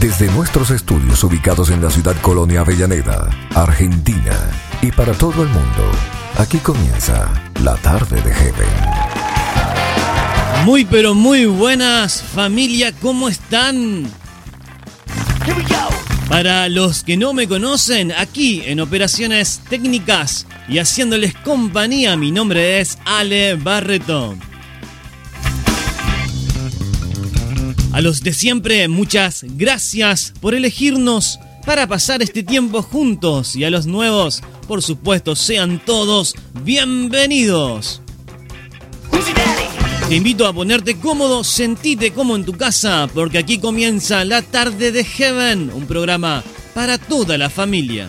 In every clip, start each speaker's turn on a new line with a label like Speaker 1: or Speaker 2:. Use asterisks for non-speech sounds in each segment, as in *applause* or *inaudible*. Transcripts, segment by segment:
Speaker 1: Desde nuestros estudios ubicados en la ciudad Colonia Avellaneda, Argentina, y para todo el mundo, aquí comienza la tarde de Heaven.
Speaker 2: Muy pero muy buenas familia, ¿cómo están? Para los que no me conocen, aquí en Operaciones Técnicas y haciéndoles compañía, mi nombre es Ale Barreto. A los de siempre, muchas gracias por elegirnos para pasar este tiempo juntos y a los nuevos, por supuesto, sean todos bienvenidos. Te invito a ponerte cómodo, sentite como en tu casa, porque aquí comienza la tarde de Heaven, un programa para toda la familia.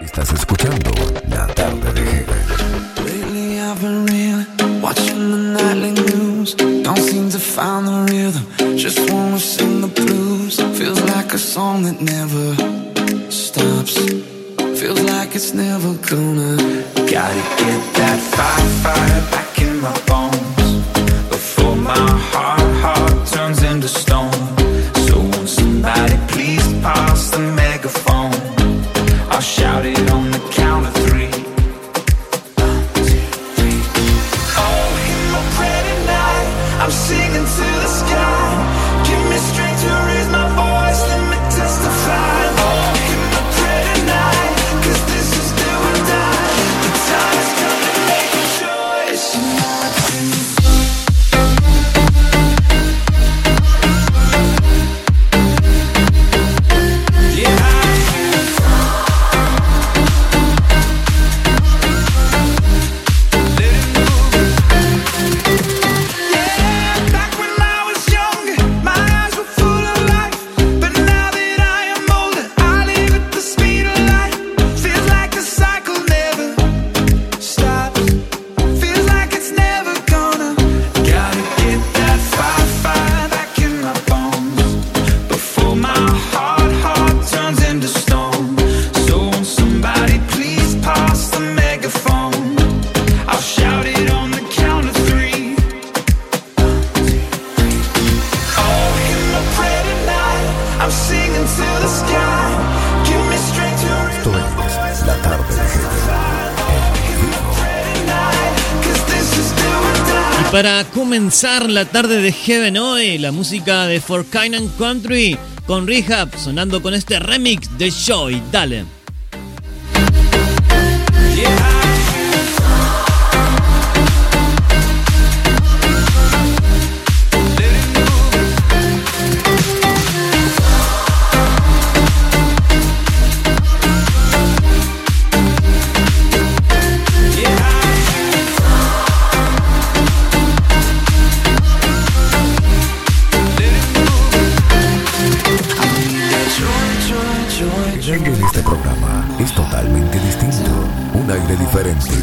Speaker 1: Estás escuchando la tarde de Heaven.
Speaker 3: Lately I've been reeling, watching the nightly news. Don't seem to find the rhythm, just wanna sing the blues. Feels like a song that never stops. Feels like it's never gonna. Gotta get that fire, fire back my heart,
Speaker 2: para comenzar la tarde de Heaven hoy, la música de For Kind and Country con Rehab sonando con este remix de Joy. Dale.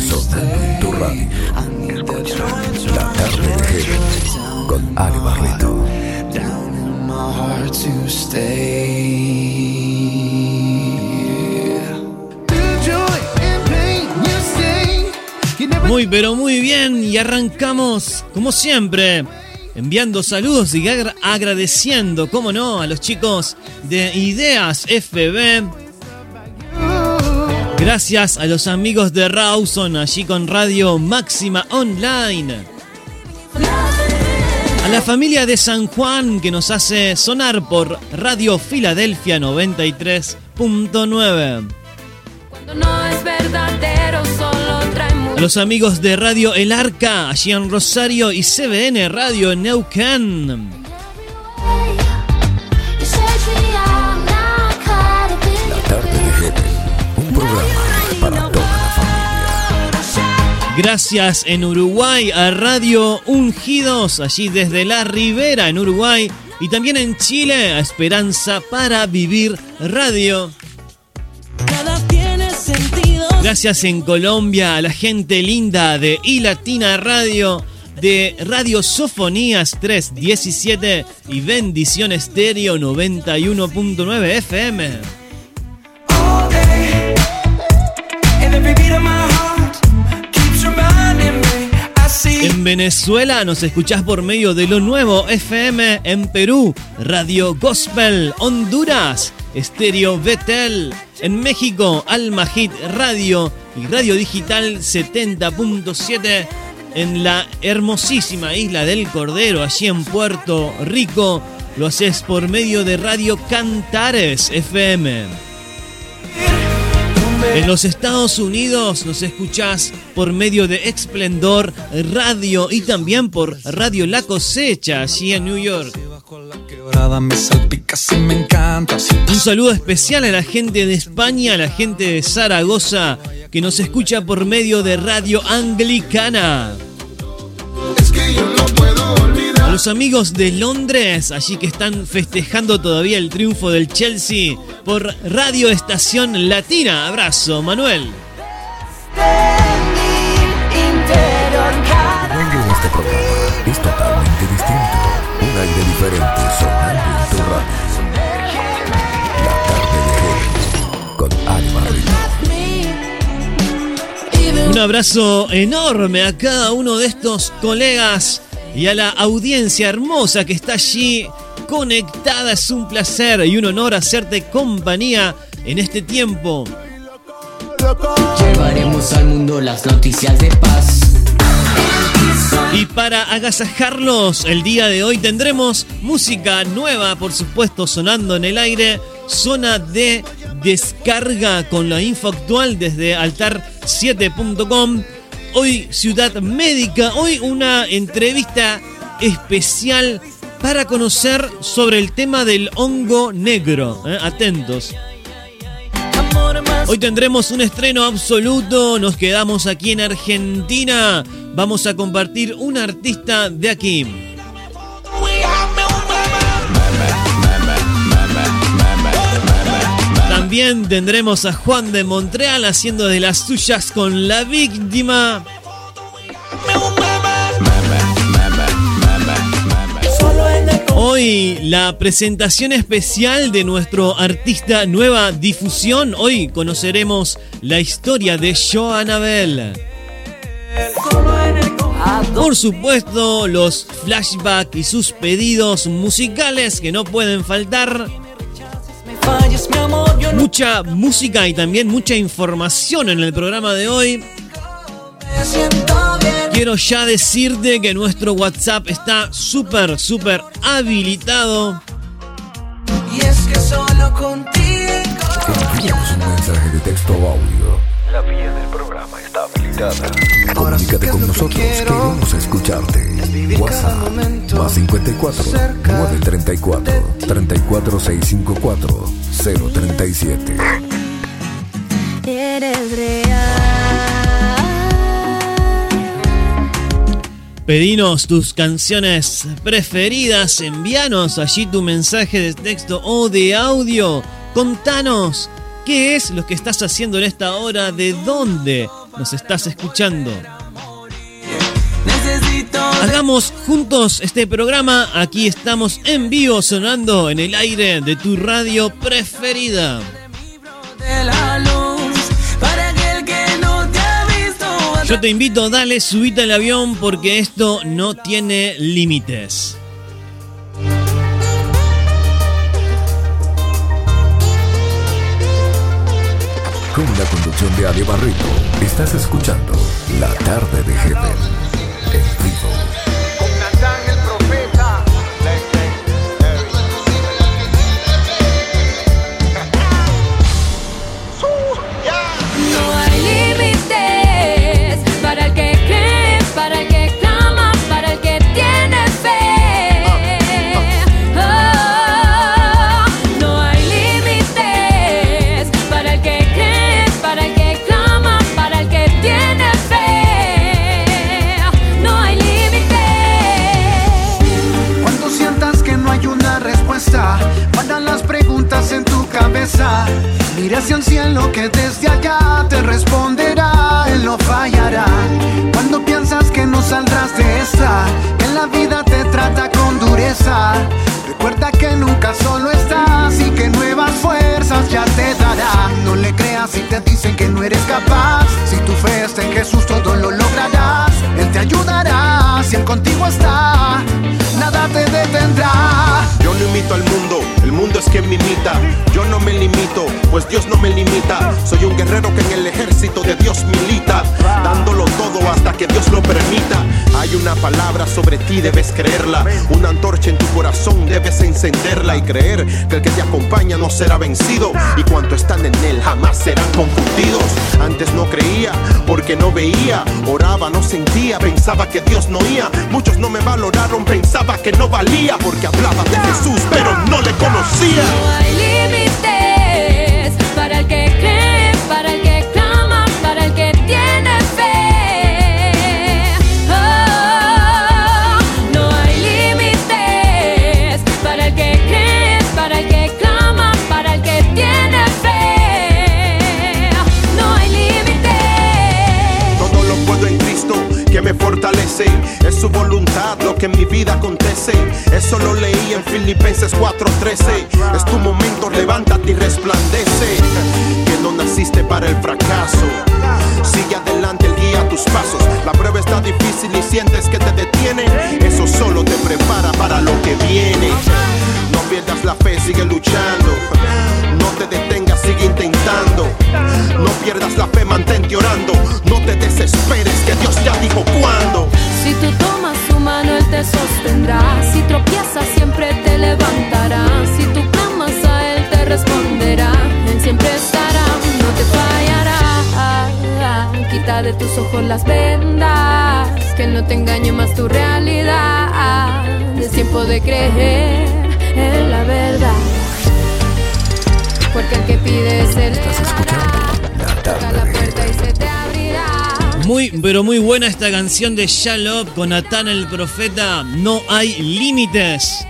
Speaker 1: Tu radio. La tarde de Heaven con Ali Barreto.
Speaker 3: Down in my heart to stay.
Speaker 2: Muy pero muy bien y arrancamos como siempre enviando saludos y agra- agradeciendo, como no, a los chicos de Ideas FB. Gracias a los amigos de Rawson allí con Radio Máxima Online. A la familia de San Juan que nos hace sonar por Radio Filadelfia 93.9.
Speaker 4: Cuando no es verdadero, solo trae
Speaker 2: A los amigos de Radio El Arca, allí en Rosario y CBN Radio Neuquén. Gracias en Uruguay a Radio Ungidos, allí desde La Ribera en Uruguay. Y también en Chile a Esperanza para Vivir Radio. Gracias en Colombia a la gente linda de iLatina Radio. de Radio Sofonías 317 y Bendición Estéreo 91.9 FM. En Venezuela nos escuchás por medio de lo nuevo FM. En Perú, Radio Gospel. Honduras, Estéreo Betel. En México, Alma Hit Radio y Radio Digital 70.7. En la hermosísima isla del Cordero, allí en Puerto Rico, lo haces por medio de Radio Cantares FM. En los Estados Unidos nos escuchás por medio de Explendor Radio y también por Radio La Cosecha, allí en New York. Un saludo especial a la gente de España, a la gente de Zaragoza, que nos escucha por medio de Radio Anglicana.
Speaker 5: es que yo.
Speaker 2: A los amigos de Londres, allí que están festejando todavía el triunfo del Chelsea por Radio Estación Latina. Abrazo, Manuel.
Speaker 1: Este programa es totalmente distinto. Un aire diferente sonando en tu radio. La tarde de con.
Speaker 2: Un abrazo enorme a cada uno de estos colegas y a la audiencia hermosa que está allí conectada. Es un placer y un honor hacerte compañía en este tiempo.
Speaker 6: Llevaremos al mundo las noticias de paz.
Speaker 2: Y para agasajarlos, el día de hoy tendremos música nueva, por supuesto, sonando en el aire. Zona de descarga con la info actual desde altar7.com. Hoy Ciudad Médica, hoy una entrevista especial para conocer sobre el tema del hongo negro. ¿eh? Atentos. Hoy tendremos un estreno absoluto, nos quedamos aquí en Argentina, vamos a compartir un artista de aquí. También tendremos a Juan de Montreal haciendo de las suyas con la víctima. Hoy la presentación especial de nuestro artista Nueva Difusión. Hoy conoceremos la historia de Joan Abel. Por supuesto, los flashbacks y sus pedidos musicales que no pueden faltar. Mucha música y también mucha información en el programa de hoy. Quiero ya decirte que nuestro WhatsApp está súper, súper habilitado.
Speaker 3: Y es que solo contigo.
Speaker 1: Envíanos un mensaje de texto o audio. La vía del programa está habilitada. Comunícate con nosotros, queremos escucharte. WhatsApp más 54 934 34654 037.
Speaker 4: Eres real.
Speaker 2: Pedinos tus canciones preferidas, envíanos allí tu mensaje de texto o de audio. Contanos qué es lo que estás haciendo en esta hora, de dónde nos estás escuchando. Hagamos juntos este programa, aquí estamos en vivo sonando en el aire de tu radio preferida. Yo te invito, dale, subite al avión porque esto no tiene límites.
Speaker 1: Con la conducción de Ale Barreto, estás escuchando La Tarde de Heaven en tu
Speaker 4: cabeza. Mira hacia un cielo que desde allá te responderá, él no fallará. Cuando piensas que no saldrás de esta, que la vida te trata con
Speaker 7: dureza. Recuerda que nunca solo estás y que nuevas fuerzas ya te dará. No le creas si te dicen que no eres capaz. Si tu fe está en Jesús, todo lo lograrás. Él te ayudará si Él contigo está. Nada te detendrá.
Speaker 8: Yo no imito al mundo, el mundo es quien me imita. Yo no me limito, pues Dios no me limita. Soy un guerrero que en el ejército de Dios milita, dándolo todo hasta que Dios lo permita. Hay una palabra sobre ti, debes creerla. Una antorcha en tu corazón, debes encenderla y creer que el que te acompaña no será vencido. Y cuanto están en él, jamás serán confundidos. Antes no creía, porque no veía, oraba, no sentía, pensaba que Dios no oía. Muchos no me valoraron, pensaba que no valía, porque hablaba de Jesús, pero no le conocía.
Speaker 4: Que
Speaker 8: en mi vida acontece. Eso lo leí en Filipenses 4:13. Es tu momento, levántate y resplandece. Que no naciste para el fracaso. Sigue adelante, el guía tus pasos. La prueba está difícil y sientes que te detiene. Eso solo te prepara para lo que viene. No pierdas la fe, sigue luchando. No te detengas, sigue intentando. No pierdas la fe, mantente orando. No te desesperes, que Dios ya dijo
Speaker 4: Si tú clamas a Él, te responderá. Él siempre estará, no te fallará. Quita de tus ojos las vendas. Que no te engañe más tu realidad. Es tiempo de creer en la verdad. Porque el que pide se le
Speaker 1: Estás escuchando. La Tarde
Speaker 4: puerta y se te abrirá.
Speaker 2: Muy, pero muy buena esta canción de Shalop con Natán el Profeta. No hay límites.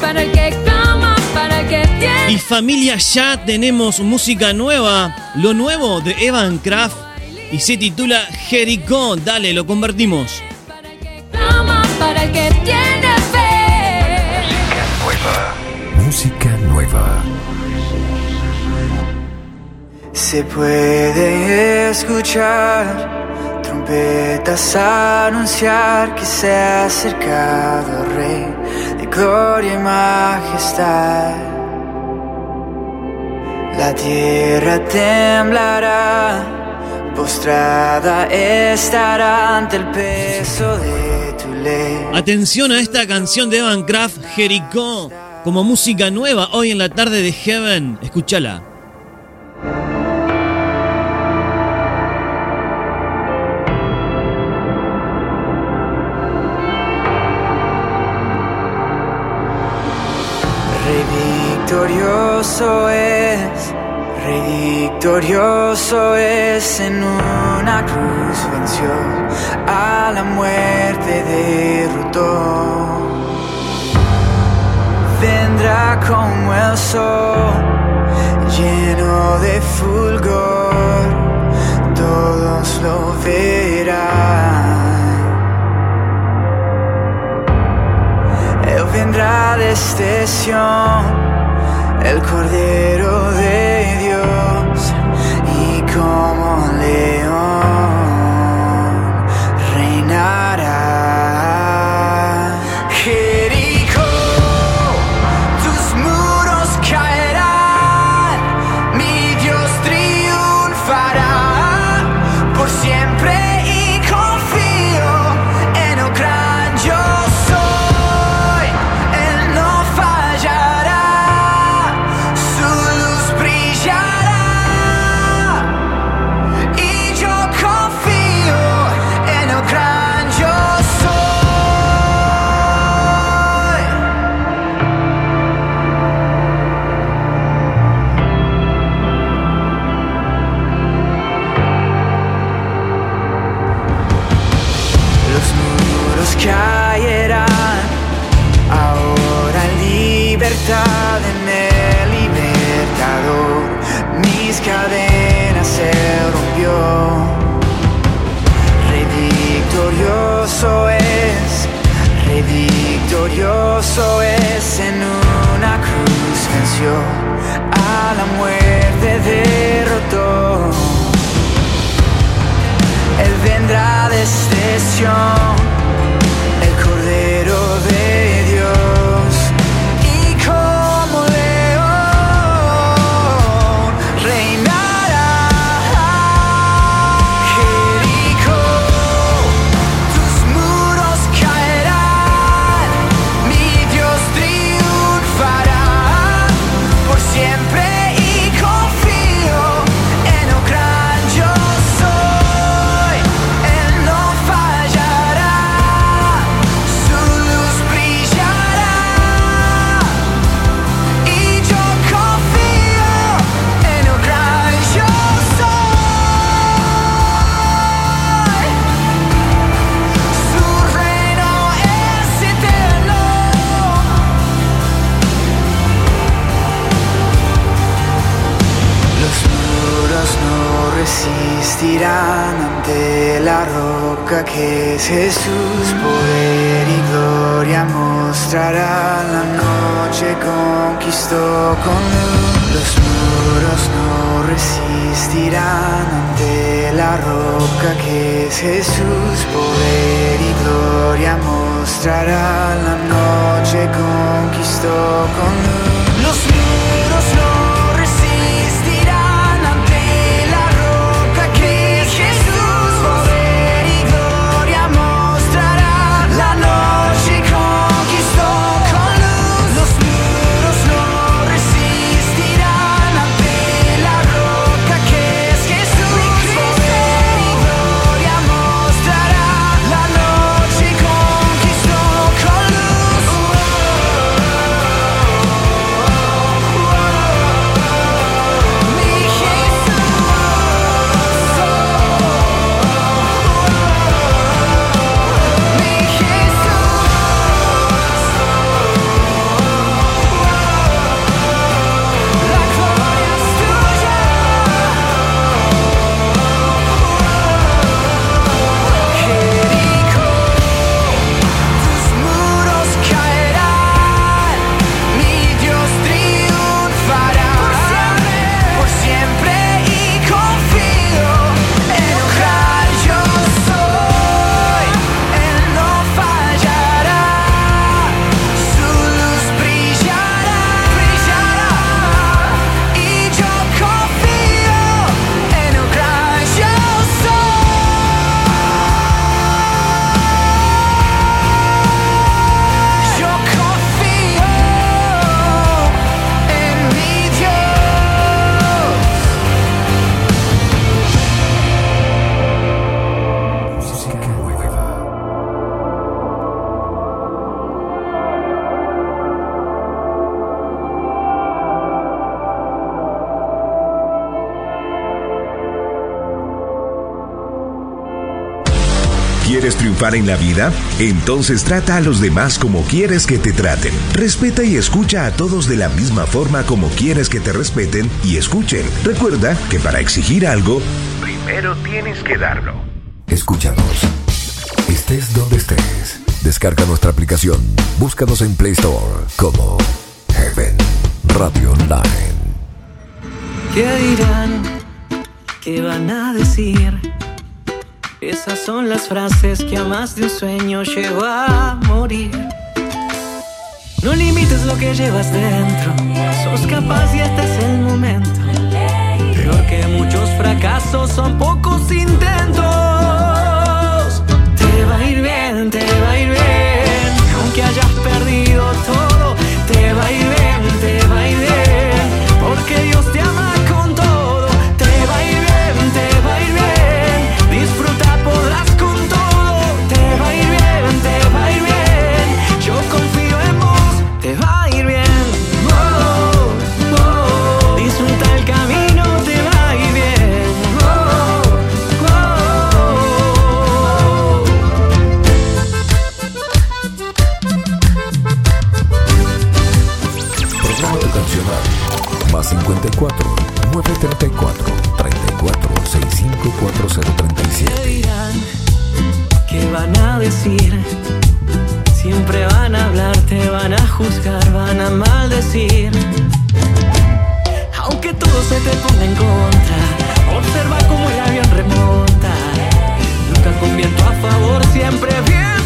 Speaker 4: Para el que clama, para el que tiene.
Speaker 2: Y familia, ya tenemos música nueva. Lo nuevo de Evan Kraft. Y se titula Jericó. Dale, lo convertimos.
Speaker 4: Para el que clama, para el que tiene fe.
Speaker 1: Música nueva.
Speaker 9: Se puede escuchar trompetas anunciar que se ha acercado Rey de gloria y majestad. La tierra temblará, postrada estará ante el peso de tu ley.
Speaker 2: Atención a esta canción de Evan Kraft, Jericó. Como música nueva hoy en la tarde de Heaven. Escúchala.
Speaker 9: Victorioso es, Rey victorioso es, en una cruz venció, a la muerte derrotó. Vendrá como el sol, lleno de fulgor, todos lo verán. Él vendrá desde Sion, el Cordero de Dios, y como león reinará. Desde es Jesús. Poder y gloria mostrará. La noche conquistó con luz. Los muros no resistirán ante la roca que es Jesús. Poder y gloria mostrará. La noche conquistó con luz.
Speaker 10: ¿Quieres triunfar en la vida? Entonces trata a los demás como quieres que te traten. Respeta y escucha a todos de la misma forma como quieres que te respeten y escuchen. Recuerda que para exigir algo, primero tienes que darlo.
Speaker 1: Escúchanos. Estés donde estés. Descarga nuestra aplicación. Búscanos en Play Store como Heaven Radio Online.
Speaker 11: ¿Qué dirán? ¿Qué van a decir? Esas son las frases que a más de un sueño llevó a morir. No limites lo que llevas dentro, sos capaz y este es el momento. Peor que muchos fracasos son pocos intentos. Te va a ir bien, te va a ir bien, aunque hayas perdido todo. Te va a ir bien, te va a ir bien, porque Dios te ama Siempre van a hablar, te van a juzgar, van a maldecir. Aunque todo se te ponga en contra, observa cómo el avión remonta. Nunca
Speaker 12: con viento a favor, siempre viento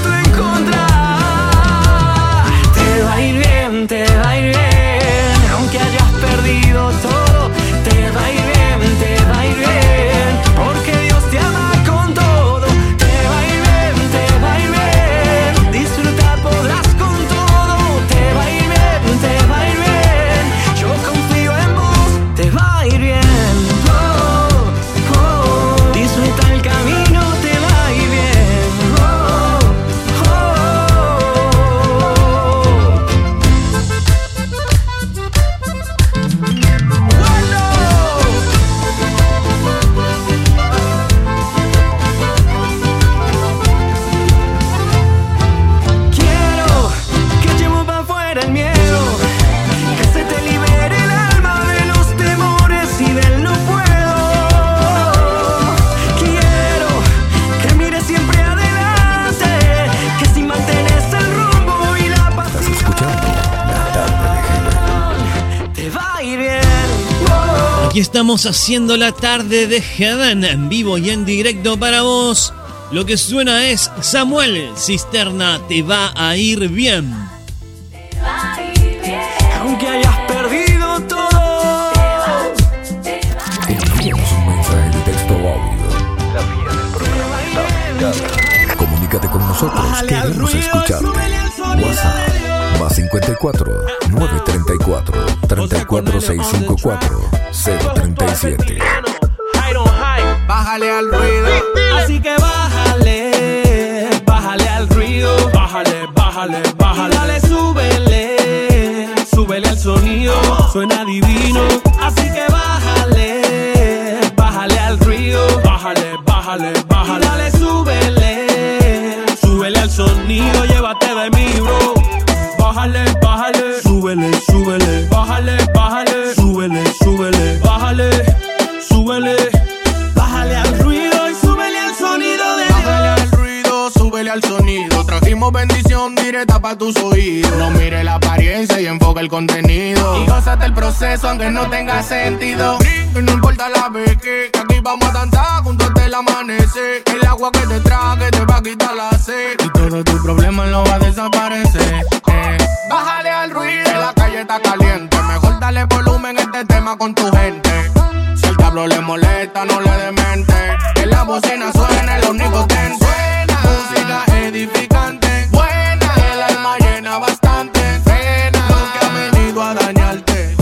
Speaker 2: estamos haciendo la tarde de Heaven en vivo y en directo para vos. Lo que suena es Samuel Cisterna, te va a ir bien.
Speaker 12: Aunque hayas perdido todo.
Speaker 1: Envíanos un mensaje de texto o audio. La vía del programa está. Comunícate con nosotros, queremos escucharte. WhatsApp más 54 934 34 654 037.
Speaker 12: Bájale al ruido. Así que bájale, bájale al ruido. Bájale, bájale, bájale. Dale, súbele, súbele al sonido. Suena divino. Así que bájale, bájale al ruido. Bájale, bájale, bájale. Dale, súbele, súbele al sonido. Llévate de mí, bro. Bájale, bájale, súbele, súbele. Bájale, bájale, súbele, súbele. Bájale, súbele. Bájale al ruido y súbele al sonido de
Speaker 13: Bájale al ruido, súbele al sonido. Trajimos bendición directa para tus oídos. No mire la apariencia y enfoca el contenido. Y gózate el proceso aunque no tenga sentido. Y no importa la vez que, que aquí vamos a danzar junto hasta el amanecer. El agua que te trague te va a quitar la sed. Y todo tu problema no va a desaparecer. Bájale al ruido, que la calle está caliente. Mejor dale volumen a este tema con tu gente. Si el diablo le molesta, no le demente. Que la bocina suene, lo único que suena. Música edificante, buena. El alma llena bastante. Frena lo que ha venido a dañarte.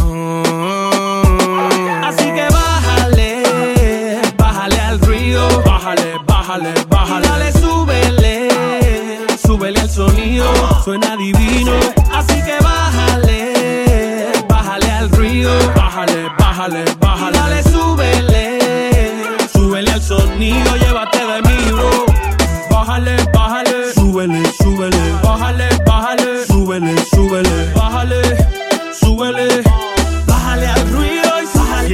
Speaker 12: Así que bájale, bájale al ruido. Bájale, bájale, bájale. Dale, súbele, súbele al sonido. Suena divino. Bájale ruido. Bájale, bájale, bájale. Dale, súbele, súbele al sonido. Llévate de mí, bro. Bájale, bájale, súbele, súbele. Bájale, bájale, súbele, súbele. Bájale, súbele.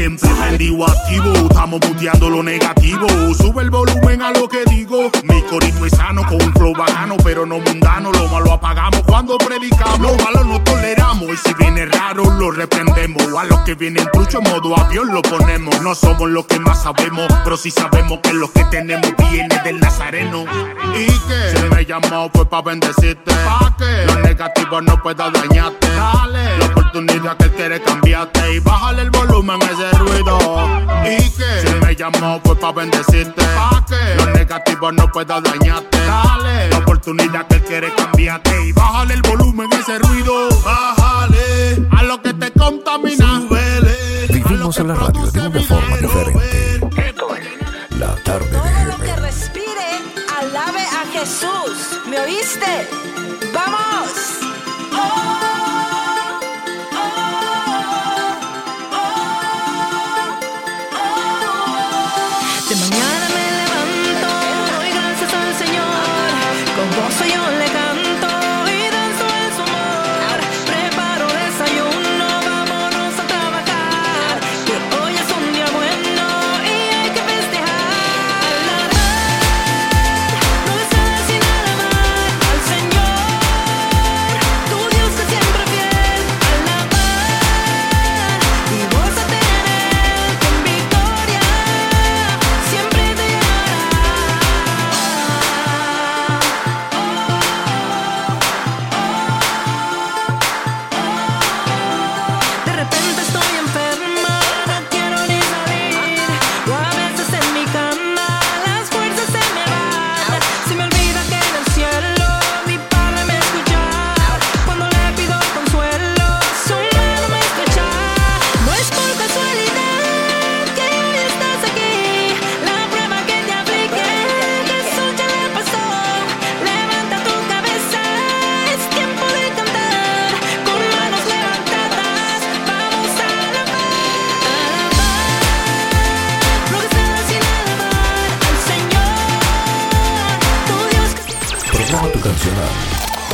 Speaker 14: Siempre prendido activo, estamos puteando lo negativo. Sube el volumen a lo que digo. Mi corito es sano con un flow bajano, pero no mundano. Lo malo apagamos cuando predicamos. Lo malo no toleramos. Y si viene raro, lo reprendemos. A los que vienen trucho en modo avión lo ponemos. No somos los que más sabemos, pero sí sabemos que lo que tenemos viene del nazareno. ¿Y que Si me llamó fue pa' bendecirte. ¿Pa' qué? Lo negativo no puede dañarte. Dale. La oportunidad que él quiere cambiarte. Y bájale el volumen a ese ruido. ¿Y que Si me llamó fue pa' bendecirte. ¿Pa' qué? Lo negativo no puede dañarte. Dale. La oportunidad que él quiere cambiarte. Y bájale el volumen a ese ruido. Bájale. A lo que te contamina. Súbele.
Speaker 1: Vivimos en la radio de una forma diferente. La tarde de
Speaker 11: que
Speaker 1: Heaven.
Speaker 11: respire, alabe a Jesús. ¿Me oíste? ¡Vamos! Oh,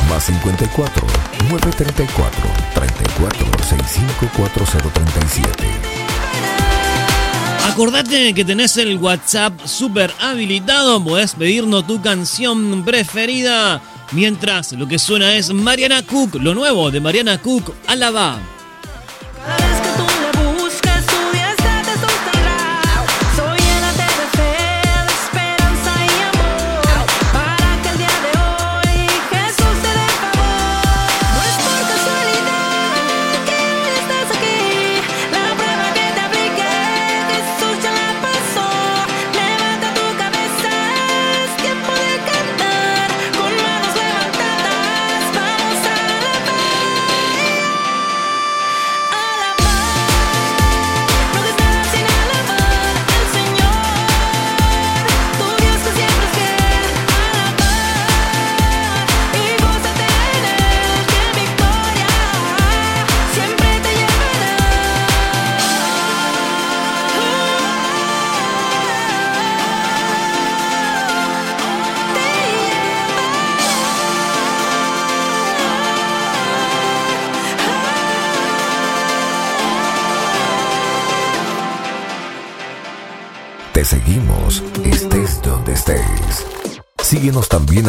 Speaker 1: Más 54 934 34 65 4037.
Speaker 2: Acordate que tenés el WhatsApp super habilitado, podés pedirnos tu canción preferida. Mientras lo que suena es Mariana Cook, lo nuevo de Mariana Cook, Alaba.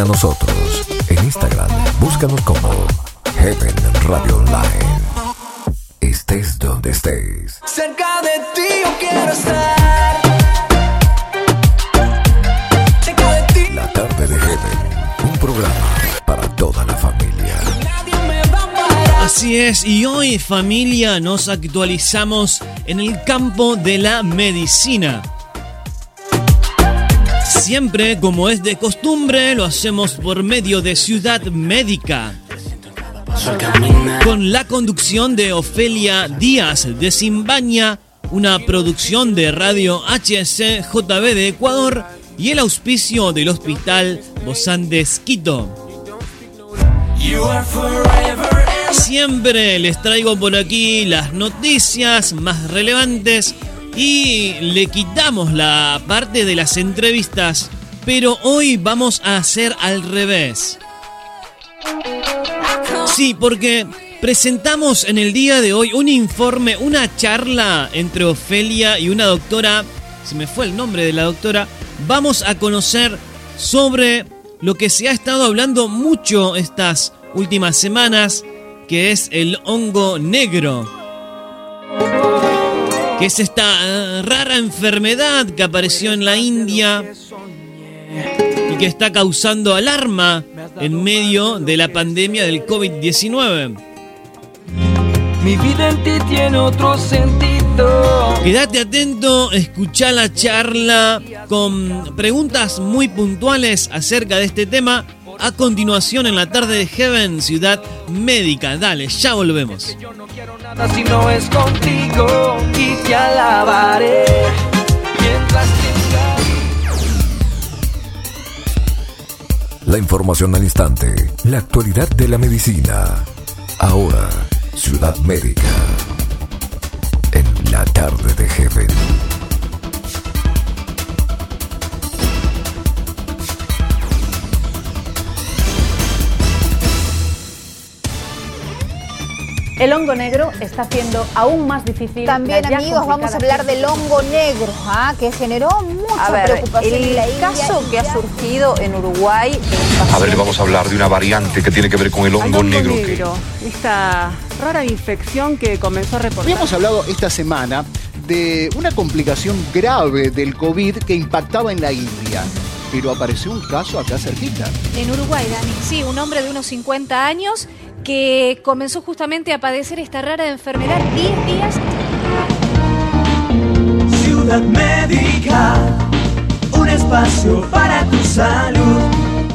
Speaker 9: A
Speaker 1: nosotros. En Instagram, búscanos como Heaven Radio Online. Estés donde estés.
Speaker 9: Cerca de ti yo quiero estar. Cerca de ti
Speaker 1: La tarde de Heaven, un programa para toda la familia.
Speaker 2: Así es, y hoy familia nos actualizamos en el campo de la medicina. Siempre, como es de costumbre, lo hacemos por medio de Ciudad Médica. Con la conducción de Ofelia Díaz de Simbaña, una producción de Radio HSJB de Ecuador y el auspicio del Hospital Bozán de Quito. Siempre les traigo por aquí las noticias más relevantes y le quitamos la parte de las entrevistas, pero hoy vamos a hacer al revés. Sí, porque presentamos en el día de hoy un informe, una charla entre Ofelia y una doctora, se me fue el nombre de la doctora, vamos a conocer sobre lo que se ha estado hablando mucho estas últimas semanas, que es el hongo negro. Que es esta rara enfermedad que apareció en la India y que está causando alarma en medio de la pandemia del COVID-19.
Speaker 15: Mi vida en ti tiene otro sentido.
Speaker 2: Quédate atento, escucha la charla con preguntas muy puntuales acerca de este tema. A continuación en la tarde de Heaven, Ciudad Médica. Dale, ya volvemos.
Speaker 15: Nada si no es contigo y te alabaré. Mientras tenga
Speaker 1: La información al instante, la actualidad de la medicina. Ahora, Ciudad Médica. En la tarde de Heaven.
Speaker 16: El hongo negro está haciendo aún más difícil.
Speaker 17: También,
Speaker 16: la
Speaker 17: amigos, vamos a hablar del hongo negro, ¿ah? que generó mucha
Speaker 18: A ver,
Speaker 17: preocupación en la
Speaker 18: el
Speaker 17: India
Speaker 18: caso que ha surgido en Uruguay
Speaker 19: A ver, vamos a hablar de una variante que tiene que ver con el hongo negro. que-
Speaker 16: esta rara infección que comenzó a reportar.
Speaker 20: Habíamos hablado esta semana de una complicación grave del COVID que impactaba en la India, pero apareció un caso acá cerquita.
Speaker 17: En Uruguay, Dani. Sí, un hombre de unos 50 años que comenzó justamente a padecer esta rara enfermedad 10 días
Speaker 15: Ciudad Médica, un espacio para tu salud.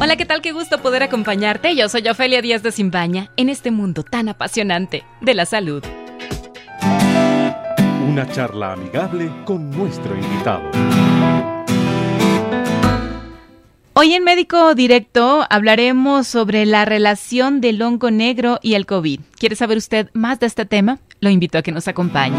Speaker 21: Hola, ¿qué tal? Qué gusto poder acompañarte. Yo soy Ofelia Díaz de Simbaña en este mundo tan apasionante de la salud.
Speaker 22: Una charla amigable con nuestro invitado.
Speaker 21: Hoy en Médico Directo hablaremos sobre la relación del hongo negro y el COVID. ¿Quiere saber usted más de este tema? Lo invito a que nos acompañe.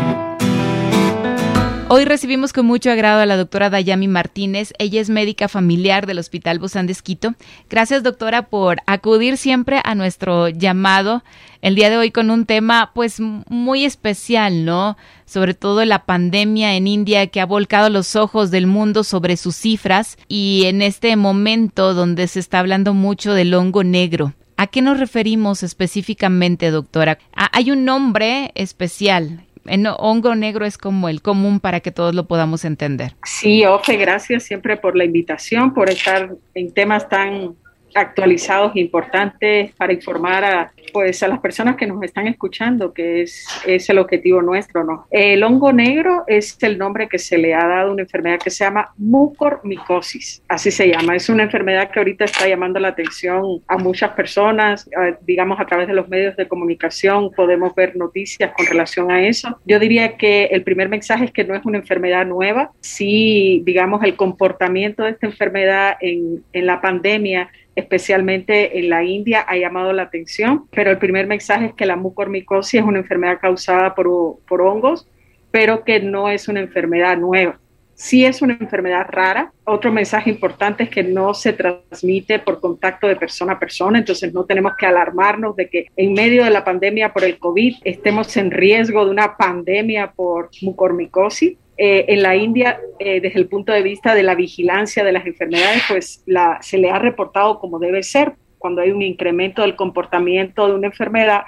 Speaker 21: Hoy recibimos con mucho agrado a la doctora Dayami Martínez. Ella es médica familiar del Hospital Busan de Esquito. Gracias, doctora, por acudir siempre a nuestro llamado el día de hoy con un tema pues muy especial, ¿no? Sobre todo la pandemia en India que ha volcado los ojos del mundo sobre sus cifras y en este momento donde se está hablando mucho del hongo negro. ¿A qué nos referimos específicamente, doctora? Hay un nombre especial. El hongo negro es como el común para que todos lo podamos entender.
Speaker 18: Sí, Ofe, gracias siempre por la invitación, por estar en temas tan actualizados importantes para informar a, pues, a las personas que nos están escuchando, que es, es el objetivo nuestro. ¿no? El hongo negro es el nombre que se le ha dado a una enfermedad que se llama mucormicosis, así se llama. Es una enfermedad que ahorita está llamando la atención a muchas personas, digamos a través de los medios de comunicación podemos ver noticias con relación a eso. Yo diría que el primer mensaje es que no es una enfermedad nueva, sí, digamos, el comportamiento de esta enfermedad en, en la pandemia especialmente en la India, ha llamado la atención, pero el primer mensaje es que la mucormicosis es una enfermedad causada por, por hongos, pero que no es una enfermedad nueva. Sí es una enfermedad rara. Otro mensaje importante es que no se transmite por contacto de persona a persona, entonces no tenemos que alarmarnos de que en medio de la pandemia por el COVID estemos en riesgo de una pandemia por mucormicosis. Eh, en la India, eh, desde el punto de vista de la vigilancia de las enfermedades, pues la, se le ha reportado como debe ser. Cuando hay un incremento del comportamiento de una enfermedad,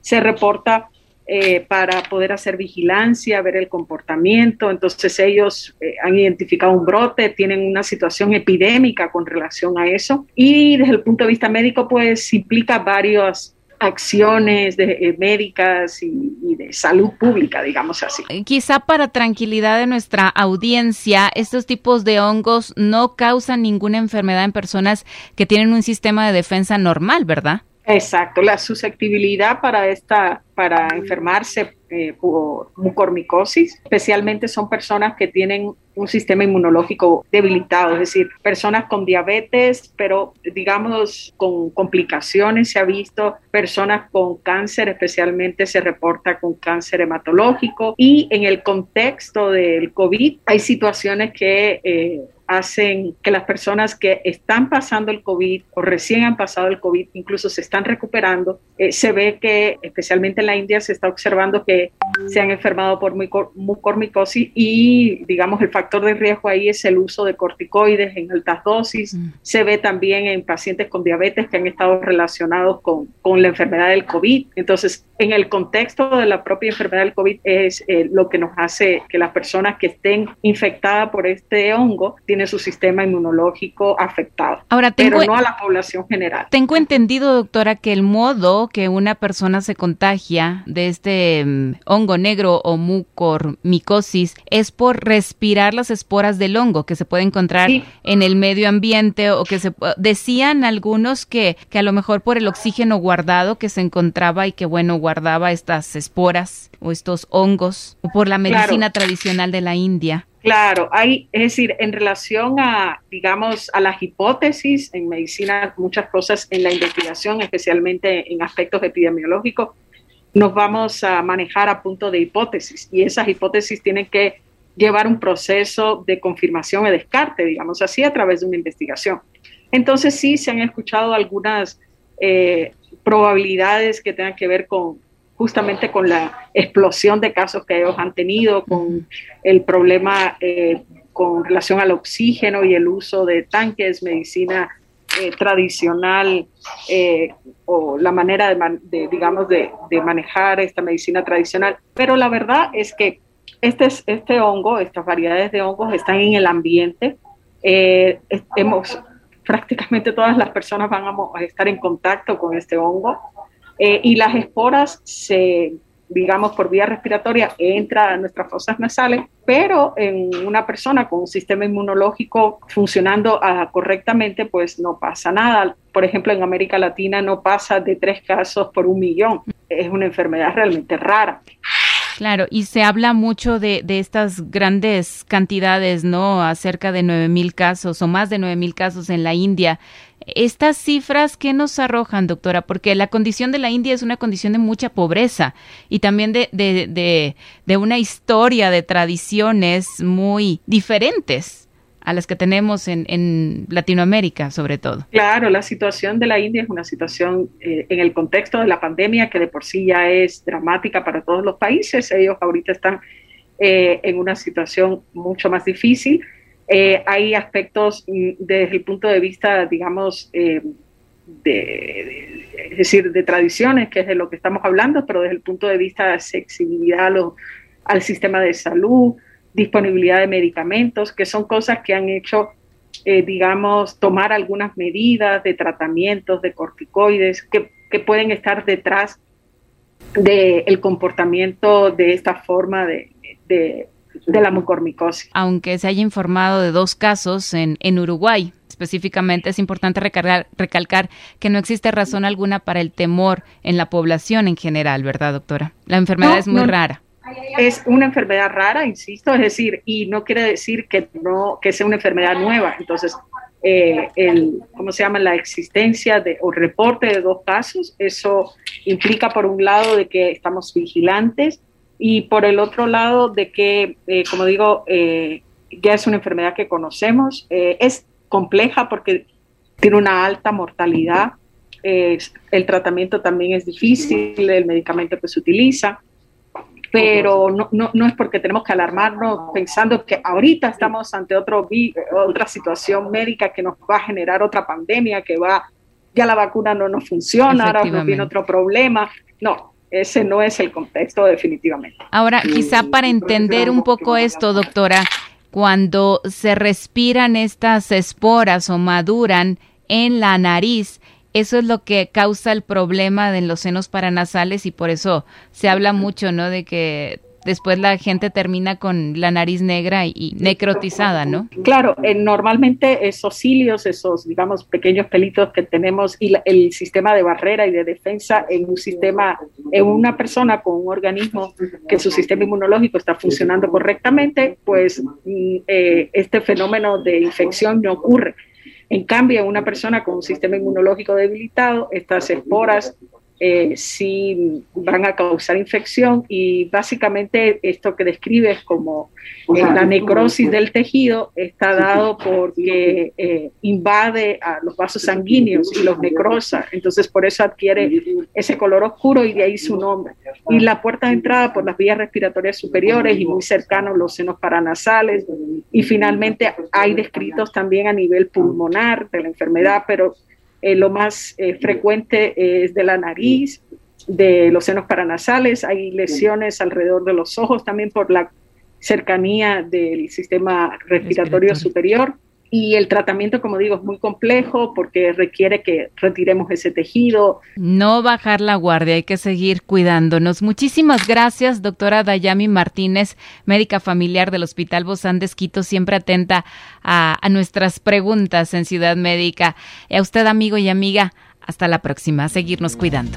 Speaker 18: se reporta eh, para poder hacer vigilancia, ver el comportamiento. Entonces ellos eh, han identificado un brote, tienen una situación epidémica con relación a eso. Y desde el punto de vista médico, pues implica varias acciones de, eh, médicas y, y de salud pública, digamos así.
Speaker 21: Eh, Quizá para tranquilidad de nuestra audiencia, estos tipos de hongos no causan ninguna enfermedad en personas que tienen un sistema de defensa normal, ¿verdad?
Speaker 18: Exacto, la susceptibilidad para esta, para enfermarse eh, por mucormicosis, especialmente son personas que tienen un sistema inmunológico debilitado, es decir, personas con diabetes, pero digamos con complicaciones se ha visto, personas con cáncer, especialmente se reporta con cáncer hematológico y en el contexto del COVID hay situaciones que eh, hacen que las personas que están pasando el COVID o recién han pasado el COVID, incluso se están recuperando, eh, se ve que especialmente en la India se está observando que se han enfermado por mucor- mucormicosis y digamos el factor de riesgo ahí es el uso de corticoides en altas dosis. Se ve también en pacientes con diabetes que han estado relacionados con, con la enfermedad del COVID. Entonces, en el contexto de la propia enfermedad del COVID es eh, lo que nos hace que las personas que estén infectadas por este hongo tienen su sistema inmunológico afectado,
Speaker 21: Ahora,
Speaker 18: pero
Speaker 21: tengo-
Speaker 18: no a la población general.
Speaker 21: Tengo entendido, doctora, que el modo que una persona se contagia de este mm, hongo negro o mucormicosis es por respirar las esporas del hongo que se puede encontrar en el medio ambiente o que se decían algunos que, que a lo mejor por el oxígeno guardado que se encontraba y que bueno guardaba estas esporas o estos hongos o por la
Speaker 18: Claro.
Speaker 21: medicina tradicional de la India.
Speaker 18: Claro, hay, es decir, en relación a, digamos, a las hipótesis en medicina, muchas cosas en la investigación, especialmente en aspectos epidemiológicos, nos vamos a manejar a punto de hipótesis y esas hipótesis tienen que llevar un proceso de confirmación y descarte, digamos así, a través de una investigación. Entonces sí se han escuchado algunas eh, probabilidades que tengan que ver con justamente con la explosión de casos que ellos han tenido, con el problema eh, con relación al oxígeno y el uso de tanques, medicina eh, tradicional eh, o la manera de, digamos, de, de manejar esta medicina tradicional. Pero la verdad es que este, es- este hongo, estas variedades de hongos están en el ambiente. Hemos, prácticamente todas las personas van a estar en contacto con este hongo eh, y las esporas se, digamos, por vía respiratoria entra a nuestras fosas nasales, pero en una persona con un sistema inmunológico funcionando ah, correctamente, pues no pasa nada. Por ejemplo, en América Latina no pasa de tres casos por un millón. Es una enfermedad realmente rara.
Speaker 21: Claro, y se habla mucho de, de estas grandes cantidades, ¿no? Acerca de 9.000 casos o más de 9.000 casos en la India. Estas cifras, ¿qué nos arrojan, doctora? Porque la condición de la India es una condición de mucha pobreza y también de, de, de, de una historia de tradiciones muy diferentes a las que tenemos en, Latinoamérica, sobre todo.
Speaker 18: Claro, la situación de la India es una situación eh, en el contexto de la pandemia que de por sí ya es dramática para todos los países. Ellos ahorita están eh, en una situación mucho más difícil. Eh, hay aspectos mm, desde el punto de vista, digamos, de, es decir, de tradiciones, que es de lo que estamos hablando, pero desde el punto de vista de accesibilidad al sistema de salud, disponibilidad de medicamentos, que son cosas que han hecho, eh, digamos, tomar algunas medidas de tratamientos de corticoides que, que pueden estar detrás del comportamiento de esta forma de, de, de la mucormicosis.
Speaker 21: aunque se haya informado de dos casos en, en Uruguay. Específicamente es importante recargar- recalcar que no existe razón alguna para el temor en la población en general, ¿verdad, doctora? La enfermedad
Speaker 18: No,
Speaker 21: es muy
Speaker 18: no.
Speaker 21: rara.
Speaker 18: Es una enfermedad rara, insisto, es decir, y no quiere decir que no que sea una enfermedad nueva. Entonces, eh, el, ¿cómo se llama? La existencia de o reporte de dos casos, eso implica por un lado de que estamos vigilantes y por el otro lado de que, eh, como digo, eh, ya es una enfermedad que conocemos. Es compleja porque tiene una alta mortalidad. El tratamiento también es difícil, el medicamento que se utiliza pero no, no, no es porque tenemos que alarmarnos pensando que ahorita estamos ante otro vi- otra situación médica que nos va a generar otra pandemia, que va, ya la vacuna no nos funciona, ahora nos viene otro problema. No, ese no es el contexto definitivamente.
Speaker 21: Ahora, quizá para entender un poco esto, doctora, cuando se respiran estas esporas o maduran en la nariz, eso es lo que causa el problema de los senos paranasales y por eso se habla mucho, ¿no? De que después la gente termina con la nariz negra y, necrotizada, ¿no?
Speaker 18: Claro, eh, normalmente esos cilios, esos, digamos, pequeños pelitos que tenemos y la- el sistema de barrera y de defensa en un sistema, en una persona con un organismo que su sistema inmunológico está funcionando correctamente, pues mm, eh, este fenómeno de infección no ocurre. En cambio, una persona con un sistema inmunológico debilitado, estas esporas eh, sí van a causar infección y básicamente esto que describes como eh, la necrosis del tejido está dado porque eh, invade a los vasos sanguíneos y los necrosa, entonces por eso adquiere ese color oscuro y de ahí su nombre. Y la puerta de entrada por las vías respiratorias superiores y muy cercanos los senos paranasales. Y finalmente hay descritos también a nivel pulmonar de la enfermedad, pero eh, lo más eh, frecuente es de la nariz, de los senos paranasales, hay lesiones alrededor de los ojos también por la cercanía del sistema respiratorio superior. Y el tratamiento, como digo, es muy complejo porque requiere que retiremos ese tejido.
Speaker 21: No bajar la guardia, hay que seguir cuidándonos. Muchísimas gracias, doctora Dayami Martínez, médica familiar del Hospital Bozán de Esquito, siempre atenta a, a nuestras preguntas en Ciudad Médica. Y a usted, amigo y amiga, hasta la próxima, a seguirnos cuidando.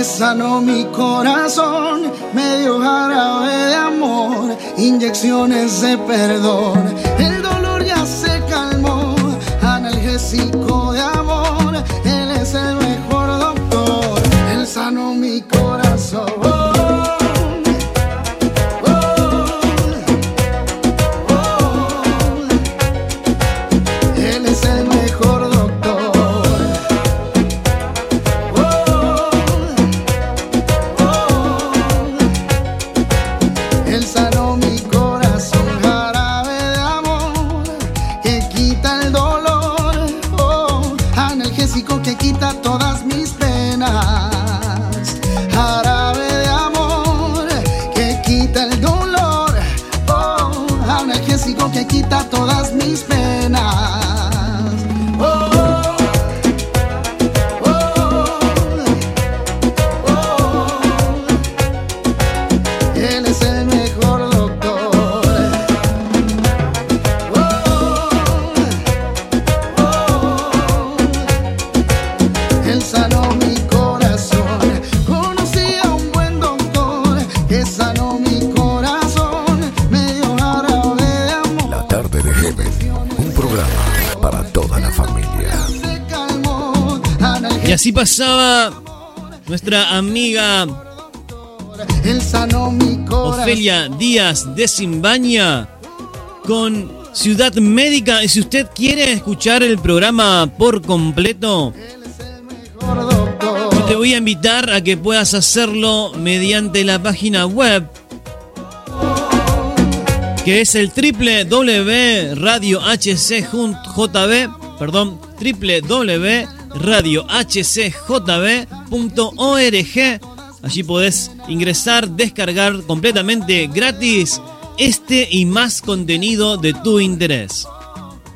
Speaker 9: Que sanó mi corazón, me dio jarabe de amor, inyecciones de perdón. El dolor ya se calmó, analgésico de amor, él es el mejor doctor, él sanó mi corazón.
Speaker 2: Así pasaba nuestra amiga. Ofelia Díaz de Simbaña con Ciudad Médica. Y si usted quiere escuchar el programa por completo, te voy a invitar a que puedas hacerlo mediante la página web que es el www.radiohcjb, perdón, www.radiohcjb.org. Allí podés ingresar, descargar completamente gratis este y más contenido de tu interés.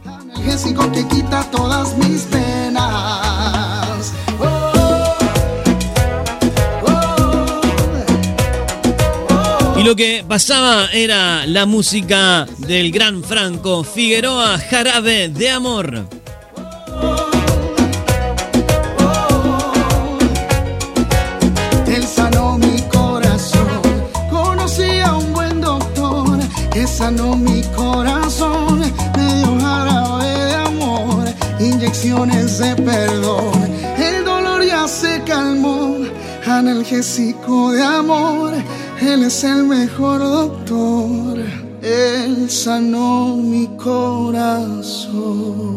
Speaker 7: Analgésico que quita todas mis penas. Oh,
Speaker 2: Y lo que pasaba era la música del gran Franco Figueroa, Jarabe de Amor.
Speaker 7: Sanó mi corazón. Me dio jarabe de amor, inyecciones de perdón. El dolor ya se calmó, analgésico de amor. Él es el mejor doctor. Él sanó mi corazón.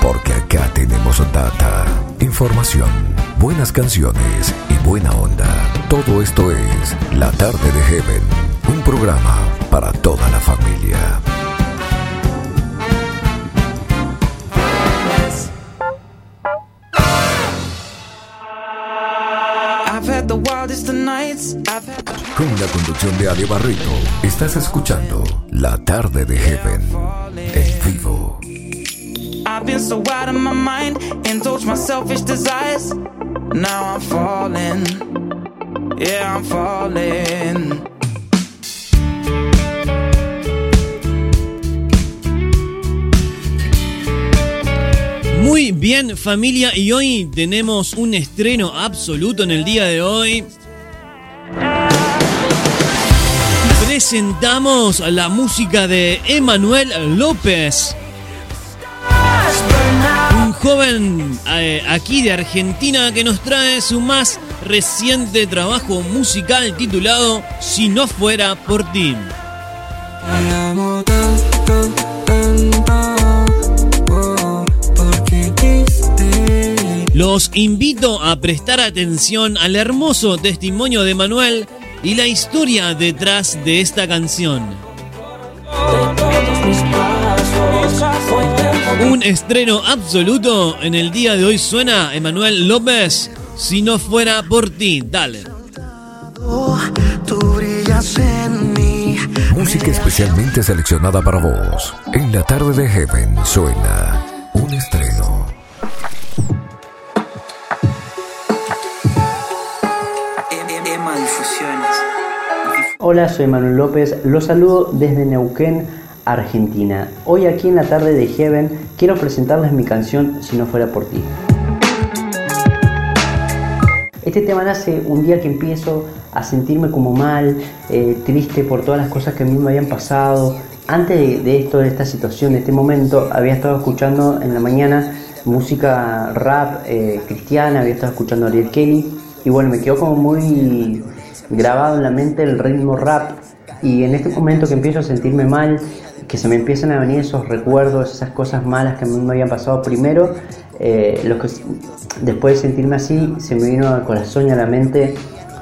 Speaker 1: Porque acá tenemos data, información, buenas canciones y buena onda. Todo esto es La Tarde de Heaven, un programa para toda la familia. Con la conducción de Ale Barreto, estás escuchando La Tarde de Heaven en vivo.
Speaker 15: I've been so out of my mind, indulged my selfish desires. Now I'm falling.
Speaker 2: Muy bien familia y hoy tenemos un estreno absoluto en el día de hoy. Presentamos la música de Emanuel López. Un joven eh, aquí de Argentina que nos trae su más reciente trabajo musical titulado Si no fuera por ti. Los invito a prestar atención al hermoso testimonio de Manuel y la historia detrás de esta canción. Un estreno absoluto en el día de hoy suena Emanuel López. Si no fuera por ti, dale.
Speaker 1: Música especialmente seleccionada para vos. En La Tarde de Heaven suena un estreno.
Speaker 15: Emma Difusiones.
Speaker 23: Hola, soy Manuel López, los saludo desde Neuquén, Argentina. Hoy aquí en la tarde de Heaven quiero presentarles mi canción Si no fuera por ti. Este tema nace un día que empiezo a sentirme como mal, eh, triste por todas las cosas que a mí me habían pasado. Antes de, de esto, de esta situación, de este momento, había estado escuchando en la mañana música rap eh, cristiana, había estado escuchando a Ariel Kelly y bueno, me quedó como muy grabado en la mente el ritmo rap y en este momento que empiezo a sentirme mal, que se me empiezan a venir esos recuerdos, esas cosas malas que a mí me habían pasado primero, eh, lo que, después de sentirme así, se me vino al corazón y a la mente,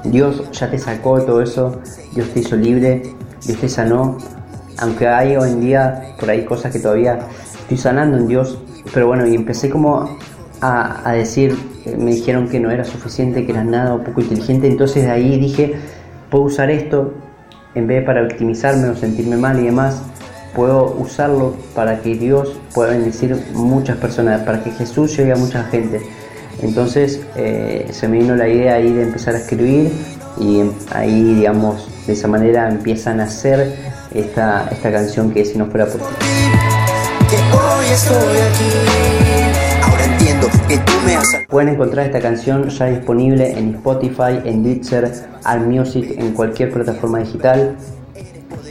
Speaker 23: Dios ya te sacó todo eso, Dios te hizo libre, Dios te sanó, aunque hay hoy en día por ahí cosas que todavía estoy sanando en Dios, pero bueno, y empecé como a, a decir, eh, me dijeron que no era suficiente, que era nada o poco inteligente, entonces de ahí dije, puedo usar esto, en vez de para victimizarme o sentirme mal y demás, puedo usarlo para que Dios pueda bendecir muchas personas, para que Jesús llegue a mucha gente. Entonces eh, se me vino la idea ahí de empezar a escribir y ahí, digamos, de esa manera empieza a nacer esta, esta canción que Si no fuera por ti. Pueden encontrar esta canción ya disponible en Spotify, en Deezer, All Music, en cualquier plataforma digital.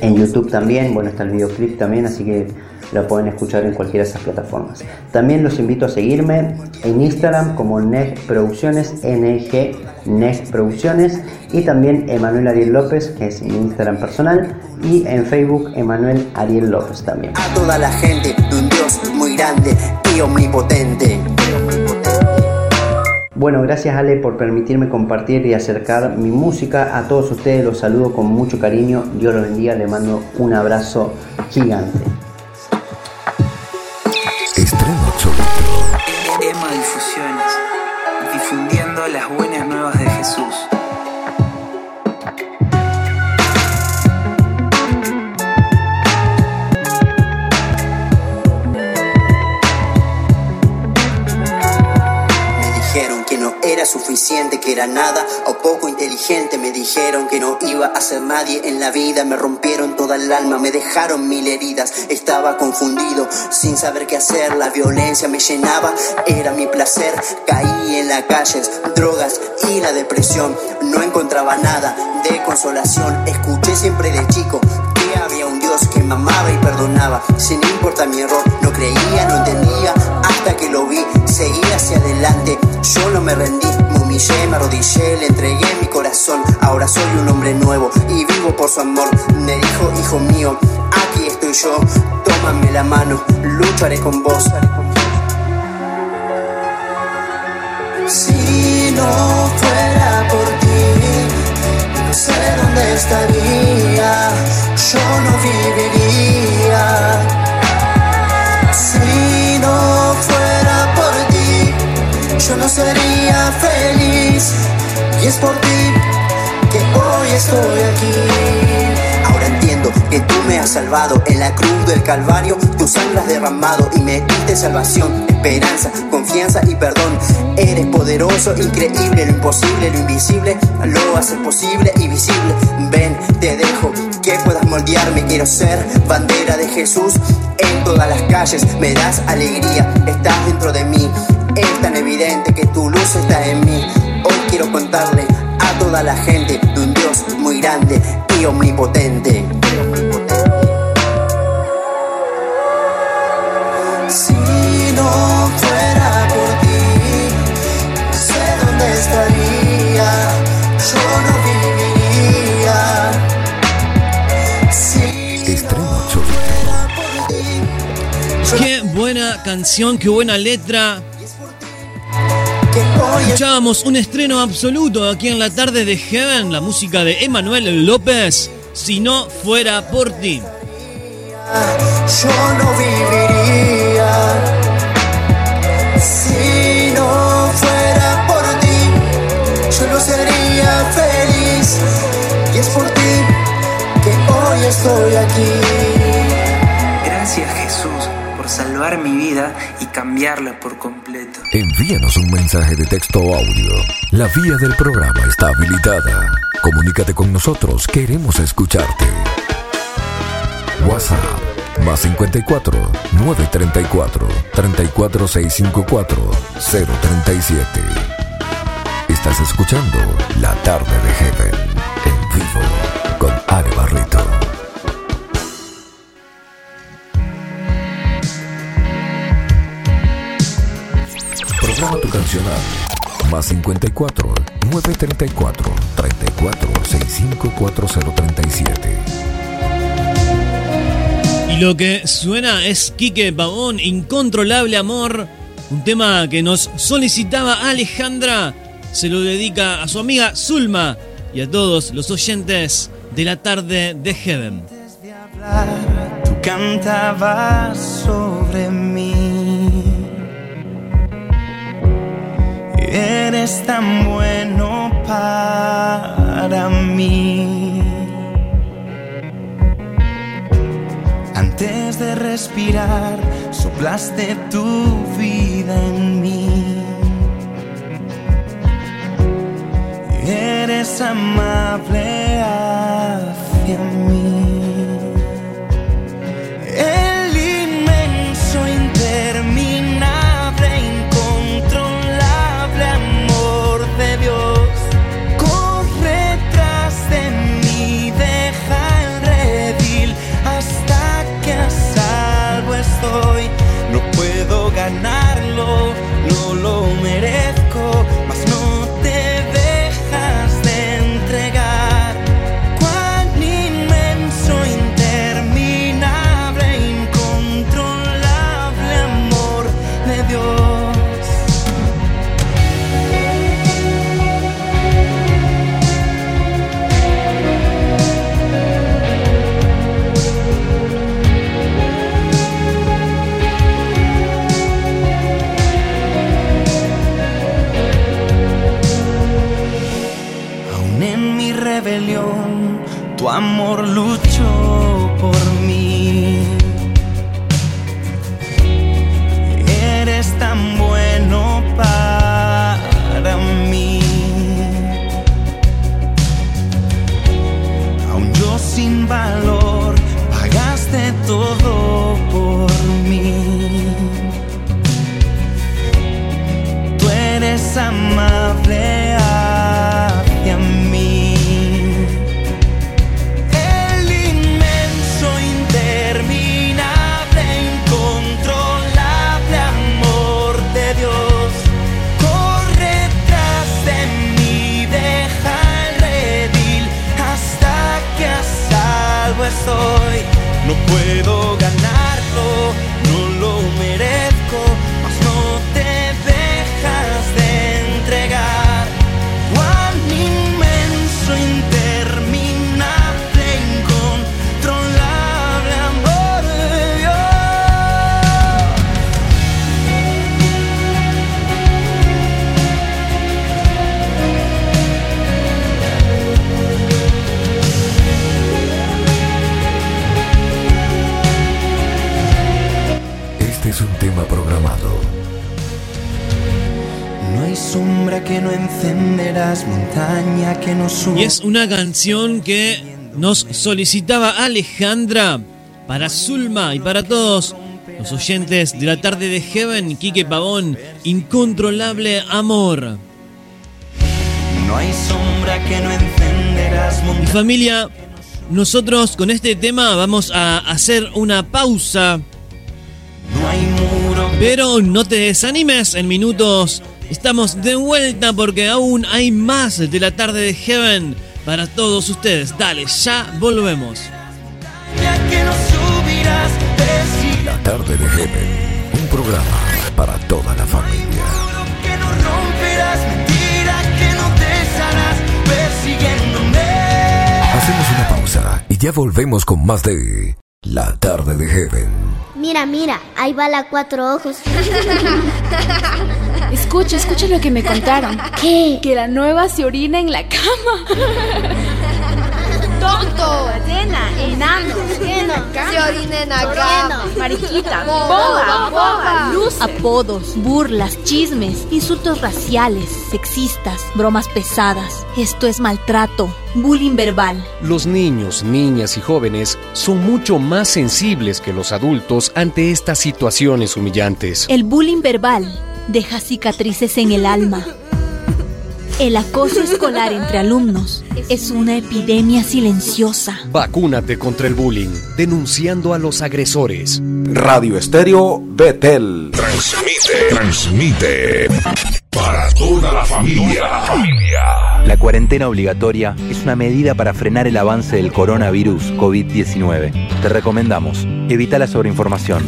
Speaker 23: En YouTube también, bueno, está el videoclip también, así que la pueden escuchar en cualquiera de esas plataformas. También los invito a seguirme en Instagram como NEG Producciones, NG NEG Producciones y también Emanuel Ariel López, que es mi Instagram personal, y en Facebook Emanuel Ariel López también.
Speaker 24: a toda la gente de un Dios muy grande y omnipotente.
Speaker 23: Bueno, gracias Ale por permitirme compartir y acercar mi música a todos ustedes. Los saludo con mucho cariño. Dios los bendiga. Le mando un abrazo gigante.
Speaker 24: Suficiente, que era nada o poco inteligente. Me dijeron que no iba a ser nadie en la vida. Me rompieron toda el alma, me dejaron mil heridas. Estaba confundido, sin saber qué hacer. La violencia me llenaba, era mi placer. Caí en las calles, drogas y la depresión. No encontraba nada de consolación. Escuché siempre de chico que había un Dios que me amaba y perdonaba. Sin importar mi error, no creía, no entendía. Que lo vi, seguí hacia adelante. Yo no me rendí, me humillé, me arrodillé, le entregué mi corazón. Ahora soy un hombre nuevo y vivo por su amor. Me dijo, hijo mío, aquí estoy yo. Tómame la mano, lucharé con vos. Si no fuera por ti, no sé dónde estaría, yo no viviría. Fuera por ti, yo no sería feliz. Y es por ti que hoy estoy aquí. Que tú me has salvado en la cruz del Calvario. Tu sangre has derramado y me diste salvación, esperanza, confianza y perdón. Eres poderoso, increíble, lo imposible, lo invisible, lo haces posible y visible. Ven, te dejo que puedas moldearme. Quiero ser bandera de Jesús en todas las calles. Me das alegría, estás dentro de mí. Es tan evidente que tu luz está en mí. Hoy quiero contarle a toda la gente de un Dios muy grande y omnipotente. Si no fuera por ti, no sé dónde estaría, yo no viviría. Si
Speaker 1: Estreno Cholito.
Speaker 2: Qué buena canción, qué buena letra. Escuchábamos un estreno absoluto aquí en la tarde de Heaven, la música de Emanuel López. Si no fuera por ti.
Speaker 24: yo no viviría. Si no fuera por ti, yo no sería feliz. Y es por ti que hoy estoy aquí.
Speaker 25: Gracias Jesús por salvar mi vida y cambiarla por completo.
Speaker 1: Envíanos un mensaje de texto o audio. La vía del programa está habilitada. Comunícate con nosotros, queremos escucharte. WhatsApp más 54 934 34654 037. Estás escuchando La tarde de Heaven en vivo con Ale Barreto. Más 54 934 34 65 4037.
Speaker 2: Y lo que suena es Quique Pavón, Incontrolable Amor, un tema que nos solicitaba Alejandra. Se lo dedica a su amiga Zulma y a todos los oyentes de la tarde de Heaven.
Speaker 15: Tú cantabas Eres tan bueno para mí. Antes de respirar, soplaste tu vida en mí. Eres amable hacia mí. El tu amor luchó por mí.
Speaker 2: Y es una canción que nos solicitaba Alejandra para Zulma y para todos los oyentes de la tarde de Heaven, Quique Pavón, Incontrolable Amor.
Speaker 15: No hay sombra que no encenderás,
Speaker 2: Y familia, nosotros con este tema vamos a hacer una pausa. Pero no te desanimes, en minutos estamos de vuelta porque aún hay más de la tarde de Heaven para todos ustedes. Dale, ya volvemos.
Speaker 1: La tarde de Heaven, un programa para toda la familia.
Speaker 15: que no romperás, mentira que no dejarás, persiguiéndome.
Speaker 1: Hacemos una pausa y ya volvemos con más de La tarde de Heaven.
Speaker 26: Mira, mira, ahí va la cuatro ojos. *laughs*
Speaker 27: Escucha, escucha lo que me contaron.
Speaker 26: ¿Qué?
Speaker 27: Que la nueva se orina en la cama.
Speaker 26: Tonto, llena, enano, lleno, se orina en la cama.
Speaker 27: Mariquita,
Speaker 26: Boba,
Speaker 27: boba,
Speaker 26: boba.
Speaker 27: Luz.
Speaker 28: Apodos, burlas, chismes, insultos raciales, sexistas, bromas pesadas. Esto es maltrato, bullying verbal.
Speaker 29: Los niños, niñas y jóvenes son mucho más sensibles que los adultos ante estas situaciones humillantes.
Speaker 28: El bullying verbal deja cicatrices en el alma. El acoso escolar entre alumnos es una epidemia silenciosa.
Speaker 29: Vacúnate contra el bullying, denunciando a los agresores.
Speaker 30: Radio Estéreo Betel.
Speaker 1: Transmite, transmite para toda la familia.
Speaker 31: La cuarentena obligatoria es una medida para frenar el avance del coronavirus COVID-19. Te recomendamos, evita la sobreinformación,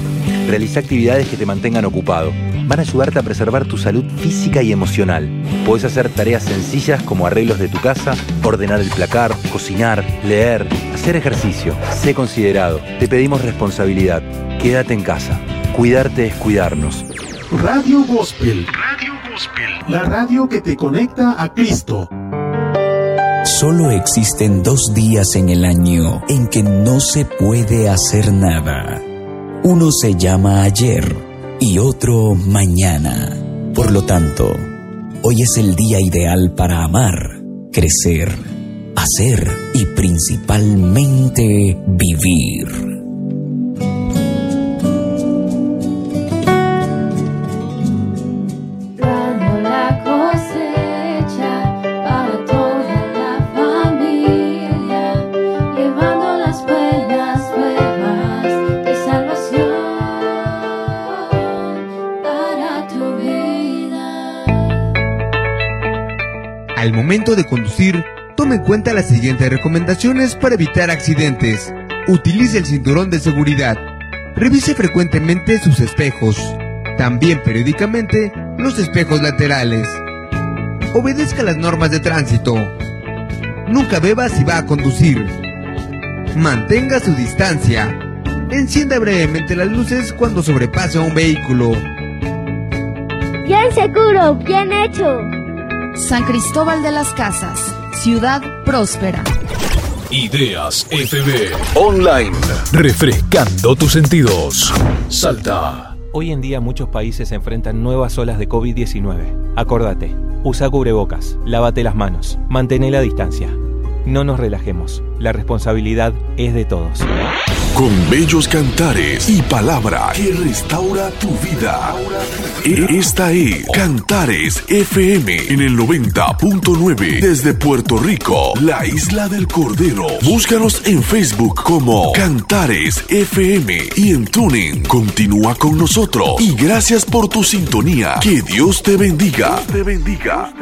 Speaker 31: realiza actividades que te mantengan ocupado. Van a ayudarte a preservar tu salud física y emocional. Puedes hacer tareas sencillas como arreglos de tu casa, ordenar el placar, cocinar, leer, hacer ejercicio. Sé considerado. Te pedimos responsabilidad. Quédate en casa. Cuidarte es cuidarnos.
Speaker 12: Radio Gospel. Radio Gospel. La radio que te conecta a Cristo.
Speaker 32: Solo existen dos días en el año en que no se puede hacer nada. Uno se llama ayer y otro mañana. Por lo tanto, hoy es el día ideal para amar, crecer, hacer y principalmente vivir.
Speaker 33: De
Speaker 34: conducir, tome en cuenta las siguientes recomendaciones para evitar accidentes. Utilice el cinturón de seguridad. Revise frecuentemente sus espejos. También periódicamente los espejos laterales. Obedezca las normas de tránsito. Nunca beba si va a conducir. Mantenga su distancia. Encienda brevemente las luces cuando sobrepase a un vehículo.
Speaker 26: Bien seguro, bien hecho.
Speaker 28: San Cristóbal de las Casas, ciudad próspera.
Speaker 34: Ideas FB Online. Refrescando tus sentidos. Salta.
Speaker 35: Hoy en día muchos países enfrentan nuevas olas de COVID-19. Acordate, usa cubrebocas, lávate las manos, mantén la distancia. No nos relajemos, la responsabilidad es de todos.
Speaker 34: Con bellos cantares y palabra que restaura tu vida. E- Esta es Cantares FM en el 90.9 desde Puerto Rico, la isla del Cordero. Búscanos en Facebook como Cantares FM y en Tuning. Continúa con nosotros y gracias por tu sintonía. Que Dios te bendiga. te bendiga.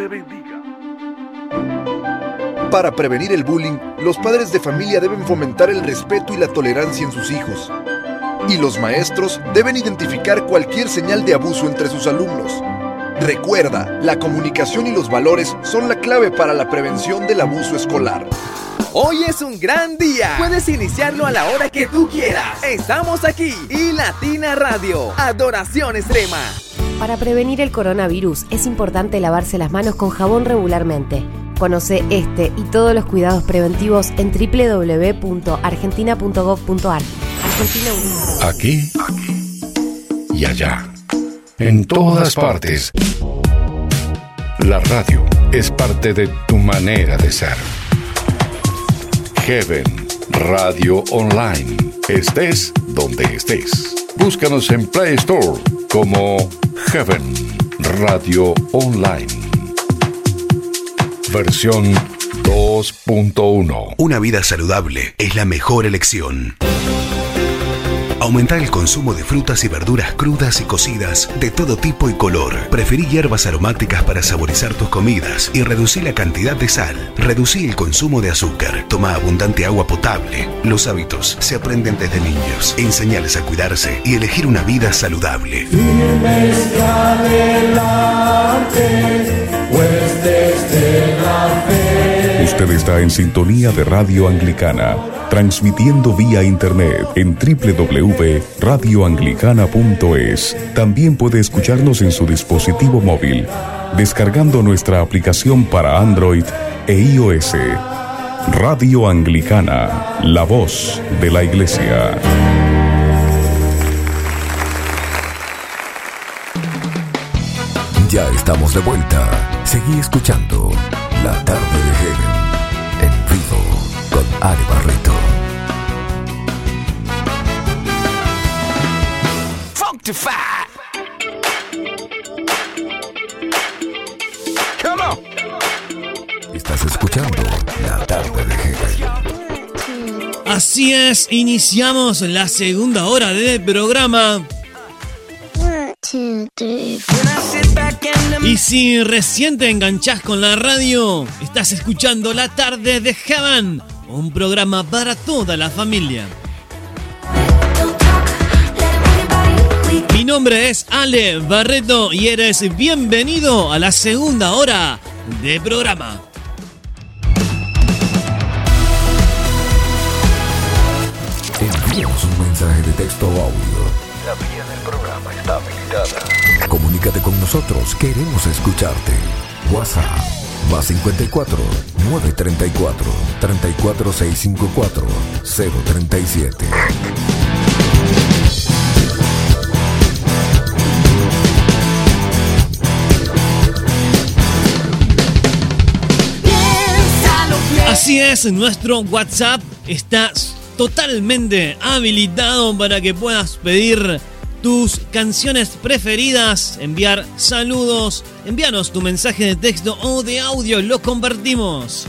Speaker 36: Para prevenir el bullying, los padres de familia deben fomentar el respeto y la tolerancia en sus hijos. Y los maestros deben identificar cualquier señal de abuso entre sus alumnos. Recuerda, la comunicación y los valores son la clave para la prevención del abuso escolar.
Speaker 37: Hoy es un gran día. Puedes iniciarlo a la hora que tú quieras. Estamos aquí y Latina Radio. Adoración extrema.
Speaker 38: Para prevenir el coronavirus es importante lavarse las manos con jabón regularmente. Conoce este y todos los cuidados preventivos en www.argentina.gov.ar. Argentina Unida.
Speaker 34: Aquí y allá. En todas partes. La radio es parte de tu manera de ser. Heaven Radio Online. Estés donde estés. Búscanos en Play Store como Heaven Radio Online. Versión 2.1.
Speaker 10: Una vida saludable es la mejor elección. Aumentar el consumo de frutas y verduras crudas y cocidas de todo tipo y color. Preferí hierbas aromáticas para saborizar tus comidas y reducir la cantidad de sal. Reducí el consumo de azúcar. Toma abundante agua potable. Los hábitos se aprenden desde niños. Enseñales a cuidarse y elegir una vida saludable.
Speaker 34: Usted está en sintonía de Radio Anglicana, transmitiendo vía internet en www.radioanglicana.es. También puede escucharnos en su dispositivo móvil, descargando nuestra aplicación para Android e iOS. Radio Anglicana, la voz de la iglesia.
Speaker 1: Ya estamos de vuelta. Seguí escuchando La tarde de Heaven en vivo con Ari Barreto.
Speaker 39: Functify. Come on.
Speaker 1: Estás escuchando La tarde de Heaven.
Speaker 2: Así es, iniciamos la segunda hora del programa. Y si recién te enganchás con la radio, estás escuchando La Tarde de Heaven, un programa para toda la familia. Mi nombre es Ale Barreto y eres bienvenido a la segunda hora de programa.
Speaker 1: Envíanos un mensaje de texto o audio. La vía del programa está habilitada. Comunícate con nosotros, queremos escucharte. WhatsApp más 54 934 34654 037.
Speaker 2: Así es, nuestro WhatsApp está totalmente habilitado para que puedas pedir tus canciones preferidas, enviar saludos, envíanos tu mensaje de texto o de audio, lo compartimos.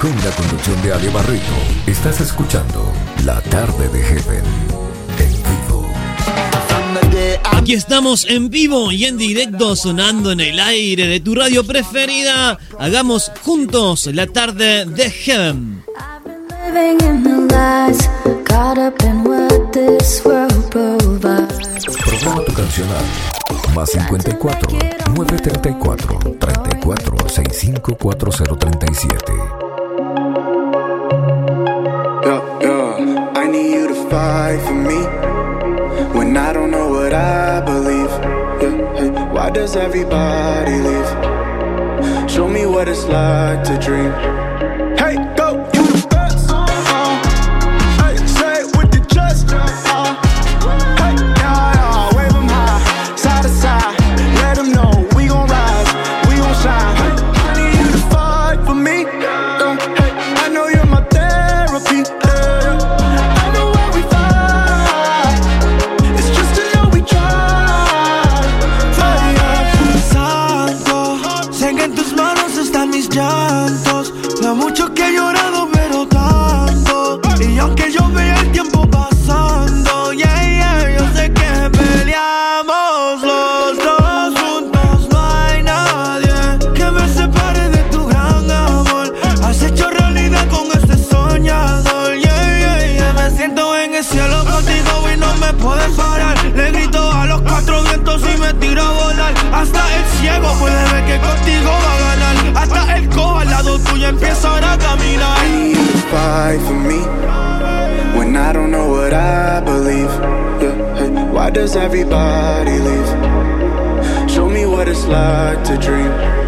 Speaker 1: Con la conducción de Ale Barreto, estás escuchando La tarde de Heaven.
Speaker 2: Aquí estamos en vivo y en directo sonando en el aire de tu radio preferida. Hagamos juntos la tarde de Heaven.
Speaker 1: Programa tu canción a más 54 934 34 65 4037.
Speaker 40: Yeah, yeah. I
Speaker 13: need you to fight for me when I don't know what I believe. Why does everybody leave? Show me what it's like to dream. Does everybody leave? Show me what it's like to dream.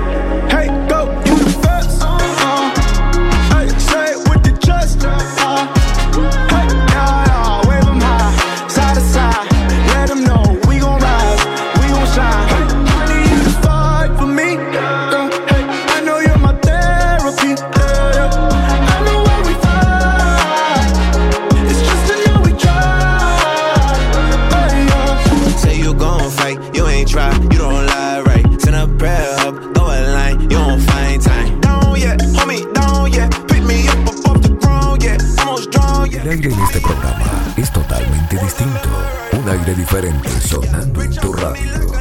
Speaker 1: Aire diferente sonando en tu radio.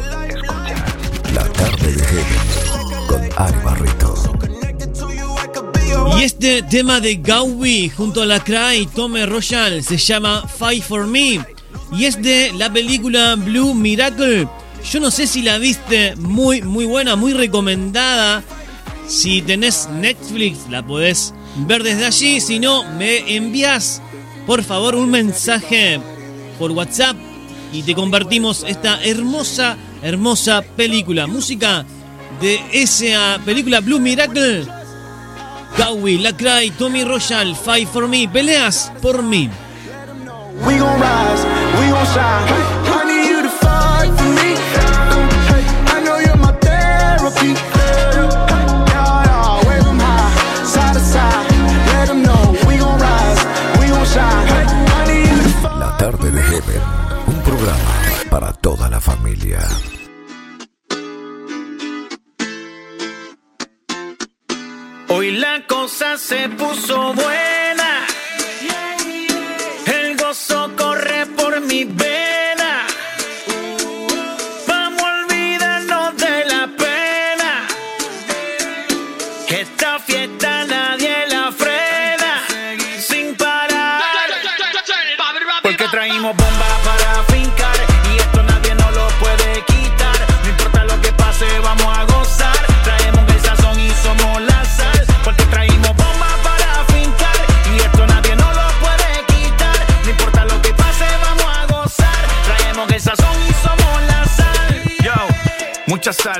Speaker 1: La tarde de Heaven con Ari Barreto.
Speaker 2: Y este tema de Gaui junto a la Cry y Tome Royal se llama Fight for Me. Y es de la película Blue Miracle. Yo no sé si la viste, muy, muy buena, muy recomendada. Si tenés Netflix, la podés ver desde allí. Si no, me envías, por favor, un mensaje por WhatsApp y te compartimos esta hermosa, hermosa película. Música de esa película Blue Miracle. Gaui, Lacray, Tommy Royal, Fight for Me, peleas por mí.
Speaker 1: La
Speaker 41: cosa se puso buena.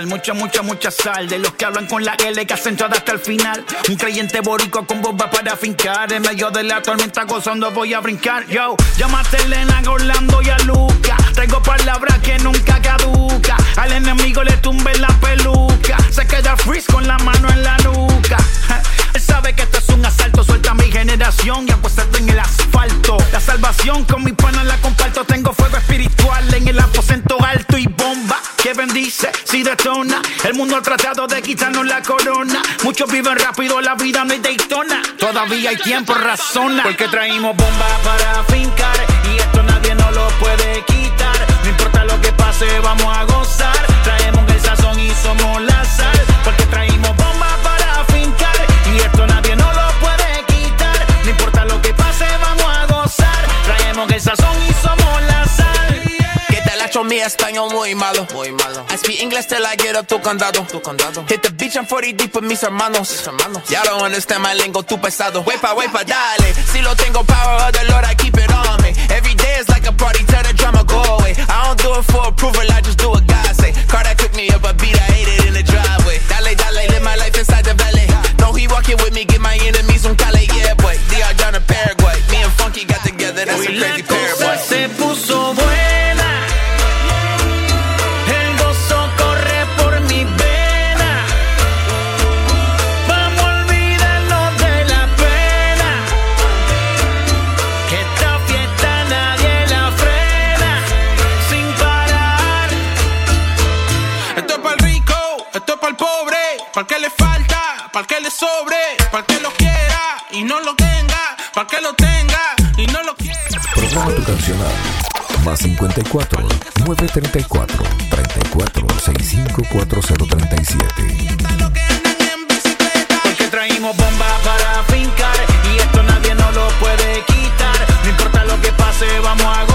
Speaker 41: Mucha, mucha, mucha sal. De los que hablan con la L que hacen todo hasta el final. Un creyente borico con bomba para fincar. En medio de la tormenta gozando voy a brincar. Yo, llámate a Elena, Orlando y a Luca. Traigo palabras que nunca caduca. Al enemigo le tumbe la peluca. Se queda freeze con la mano en la nuca. *laughs* Él sabe que esto es un asalto. Suelta a mi generación y acuéstate en el asfalto. La salvación con mi pana la comparto. Tengo fuego espiritual en el aposento alto y bomba que bendice si detona. El mundo ha tratado de quitarnos la corona. Muchos viven rápido, la vida no es Daytona. Todavía hay tiempo, razona. Porque traímos bomba para fincar. Y esto nadie nos lo puede quitar. No importa lo que pase, vamos a gozar. Traemos el sazón y somos la sal.
Speaker 42: español muy malo. Muy malo. I speak English till I get up to condado. Tu condado. Hit the beach, I'm 40 deep with mis hermanos. Mis hermanos. Y'all don't understand my lingo, tu pesado. Wepa, wepa, dale. Si lo tengo power, of the Lord, I keep it
Speaker 13: on me. Every day is like a
Speaker 41: party, tell
Speaker 13: the drama
Speaker 41: go
Speaker 13: away.
Speaker 41: I don't do it for approval, I just do what God say. Car that took me up a beat, I ate it in the driveway. Dale, dale, live my life
Speaker 13: inside the valley. No, he walking with me, get my enemies on
Speaker 41: Cali, yeah, boy. DR down to Paraguay. Me and Funky got together, that's a crazy pair, boy.
Speaker 13: para que le falta, para que le sobre, para que lo quiera y no lo tenga, para que lo tenga y no lo quiera.
Speaker 1: Programa tu canción más 54 934 34 65 4037.
Speaker 41: Porque traímos bomba para fincar y esto nadie nos lo puede quitar. No importa lo que pase, vamos a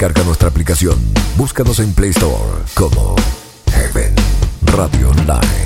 Speaker 1: descarga nuestra aplicación. Búscanos en Play Store como Heaven Radio Online.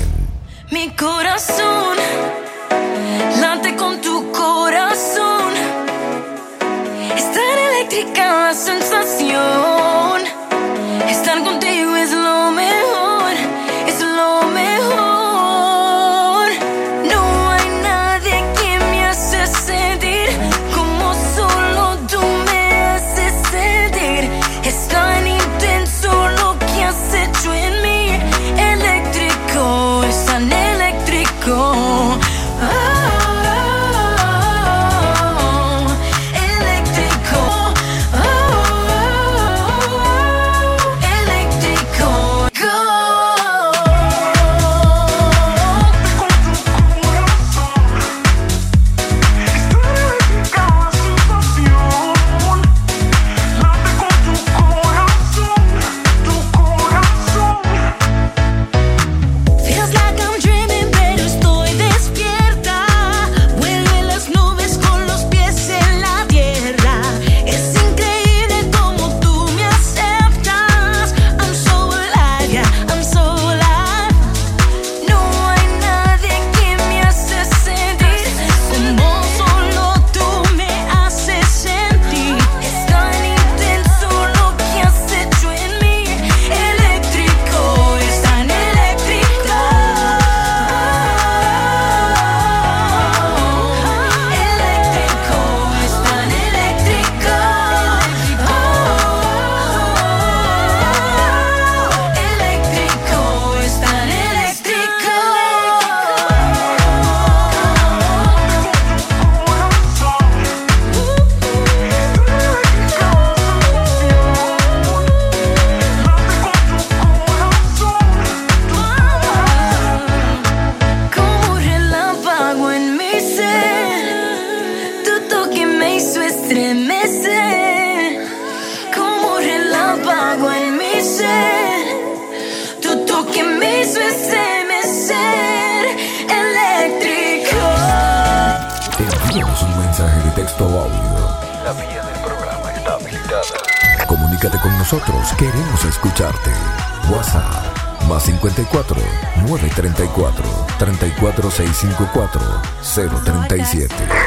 Speaker 1: 54 934 34654 037.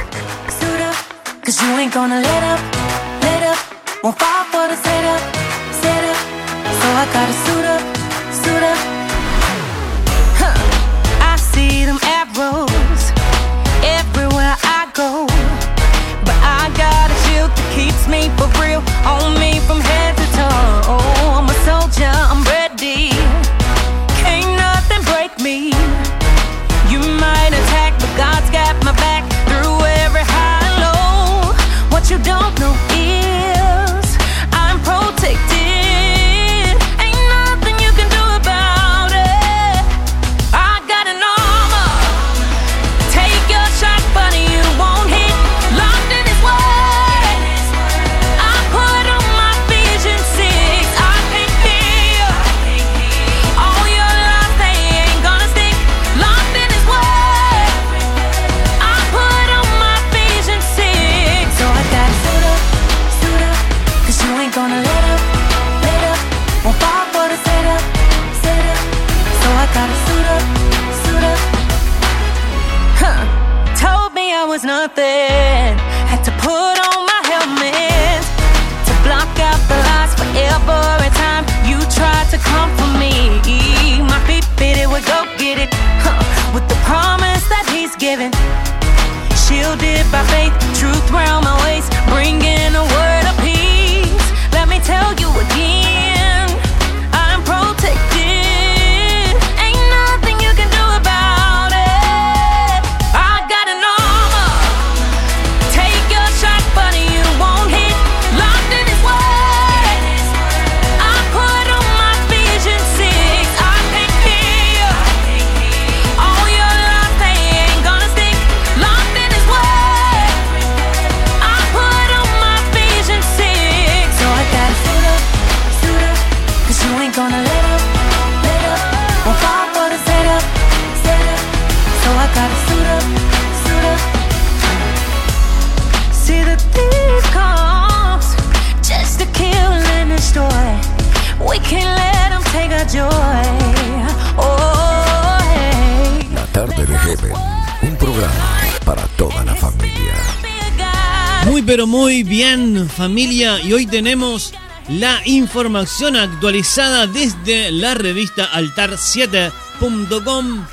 Speaker 2: Y hoy tenemos la información actualizada desde la revista altar7.com.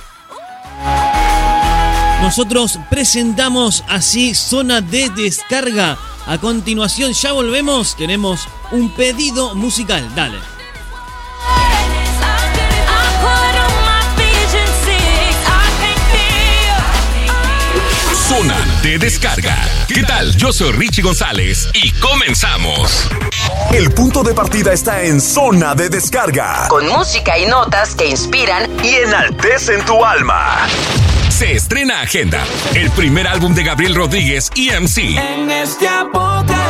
Speaker 2: Nosotros presentamos así zona de descarga. A continuación ya volvemos, tenemos un pedido musical. Dale.
Speaker 43: Zona de descarga. ¿Qué tal? Yo soy Richie González y comenzamos.
Speaker 44: El punto de partida está en zona de descarga.
Speaker 45: Con música y notas que inspiran
Speaker 44: y enaltecen tu alma.
Speaker 43: Se estrena Agenda, el primer álbum de Gabriel Rodríguez EMC.
Speaker 11: En este apocalipsis.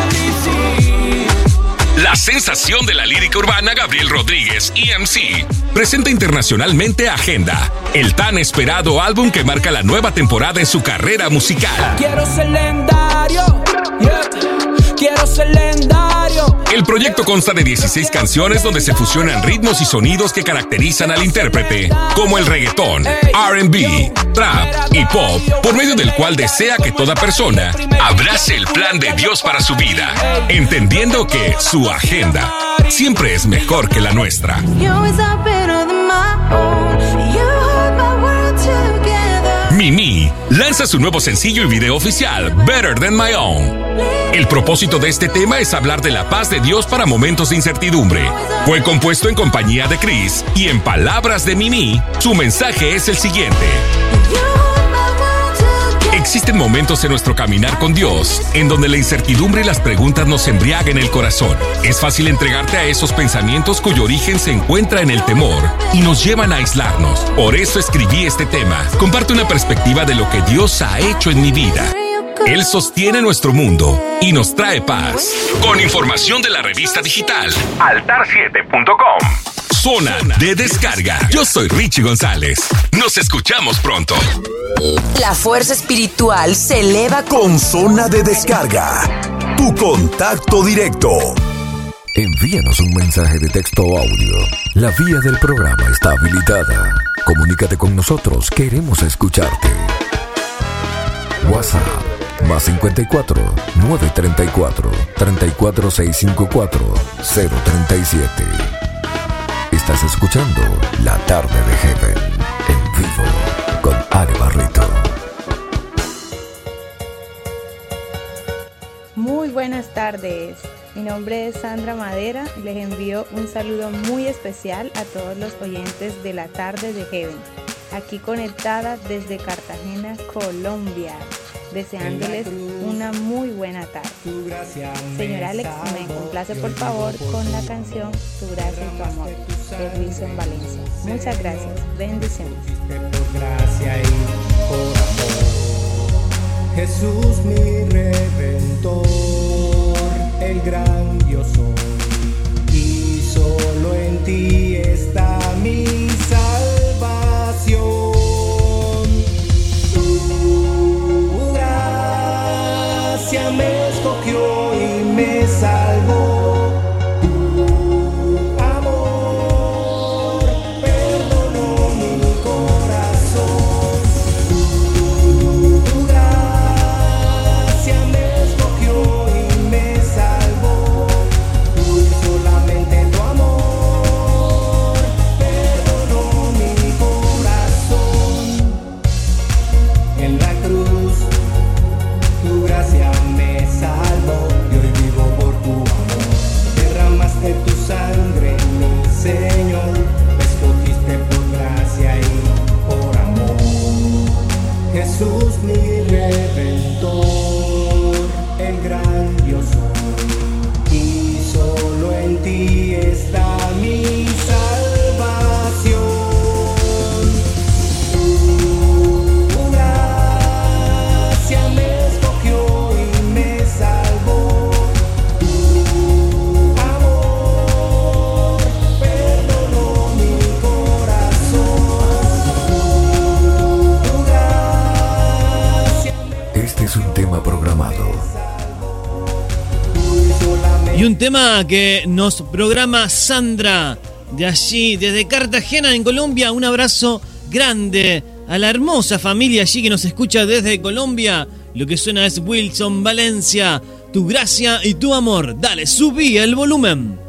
Speaker 43: La sensación de la lírica urbana Gabriel Rodríguez EMC presenta internacionalmente Agenda, el tan esperado álbum que marca la nueva temporada en su carrera musical.
Speaker 11: Quiero ser legendario. yeah. Quiero ser legendario.
Speaker 43: El proyecto consta de 16 canciones donde se fusionan ritmos y sonidos que caracterizan al intérprete, como el reggaetón, RB, trap y pop, por medio del cual desea que toda persona abrace el plan de Dios para su vida, entendiendo que su agenda siempre es mejor que la nuestra.
Speaker 46: Together.
Speaker 43: Mimi lanza su nuevo sencillo y video oficial, Better Than My Own. El propósito de este tema es hablar de la paz de Dios para momentos de incertidumbre. Fue compuesto en compañía de Chris y en palabras de Mimi, su mensaje es el siguiente. Existen momentos en nuestro caminar con Dios en donde la incertidumbre y las preguntas nos embriagan el corazón. Es fácil entregarte a esos pensamientos cuyo origen se encuentra en el temor y nos llevan a aislarnos. Por eso escribí este tema. Comparte una perspectiva de lo que Dios ha hecho en mi vida. Él sostiene nuestro mundo y nos trae paz. Con información de la revista digital altar7.com. Zona de descarga. Yo soy Richie González. Nos escuchamos pronto.
Speaker 45: La fuerza espiritual se eleva
Speaker 44: Con zona de descarga. Tu contacto directo.
Speaker 1: Envíanos un mensaje de texto o audio. La vía del programa está habilitada. Comunícate con nosotros, queremos escucharte. WhatsApp más 54 934 34654 037. Estás escuchando La Tarde de Heaven en vivo con Ale Barreto.
Speaker 47: Muy buenas tardes. Mi nombre es Sandra Madera les envío un saludo muy especial a todos los oyentes de la tarde de Heaven, aquí conectada desde Cartagena, Colombia, deseándoles una muy buena tarde. Señor Alex, me complace por favor con la canción Tu gracia y tu amor de Wilson Valencia. Muchas gracias, bendiciones.
Speaker 48: Jesús mi redentor, el gran yo soy, y solo en ti está mi salvación.
Speaker 1: Tema
Speaker 48: que nos programa Sandra de allí, desde Cartagena, en Colombia. Un abrazo grande a la hermosa familia allí que nos escucha desde Colombia. Lo que suena es Wilson Valencia, tu gracia y tu amor. Dale, subí el volumen.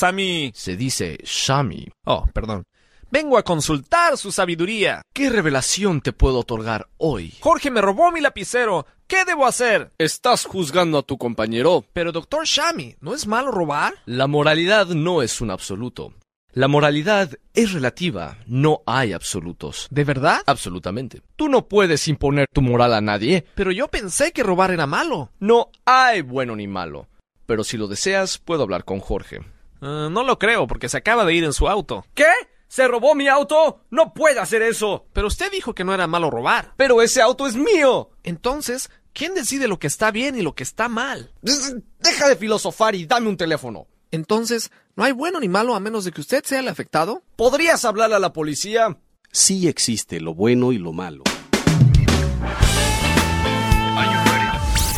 Speaker 49: Sami. Se dice Shami. Oh, perdón. Vengo a consultar su sabiduría. ¿Qué revelación te puedo otorgar hoy? Jorge me robó mi lapicero. ¿Qué debo hacer?
Speaker 50: Estás juzgando a tu compañero.
Speaker 49: Pero doctor Shami, ¿no es malo robar?
Speaker 50: La moralidad no es un absoluto. La moralidad es relativa, no hay absolutos.
Speaker 49: ¿De verdad?
Speaker 50: Absolutamente. Tú no puedes imponer tu moral a nadie.
Speaker 49: Pero yo pensé que robar era malo.
Speaker 50: No hay bueno ni malo. Pero si lo deseas, puedo hablar con Jorge.
Speaker 49: Ah, no lo creo, porque se acaba de ir en su auto.
Speaker 50: ¿Qué? ¿Se robó mi auto? No puede hacer eso.
Speaker 49: Pero usted dijo que no era malo robar.
Speaker 50: Pero ese auto es mío.
Speaker 49: Entonces, ¿quién decide lo que está bien y lo que está mal?
Speaker 50: Deja de filosofar y dame un teléfono.
Speaker 49: Entonces, ¿no hay bueno ni malo a menos de que usted sea el afectado?
Speaker 50: ¿Podrías hablar a la policía?
Speaker 51: Sí existe lo bueno y lo malo.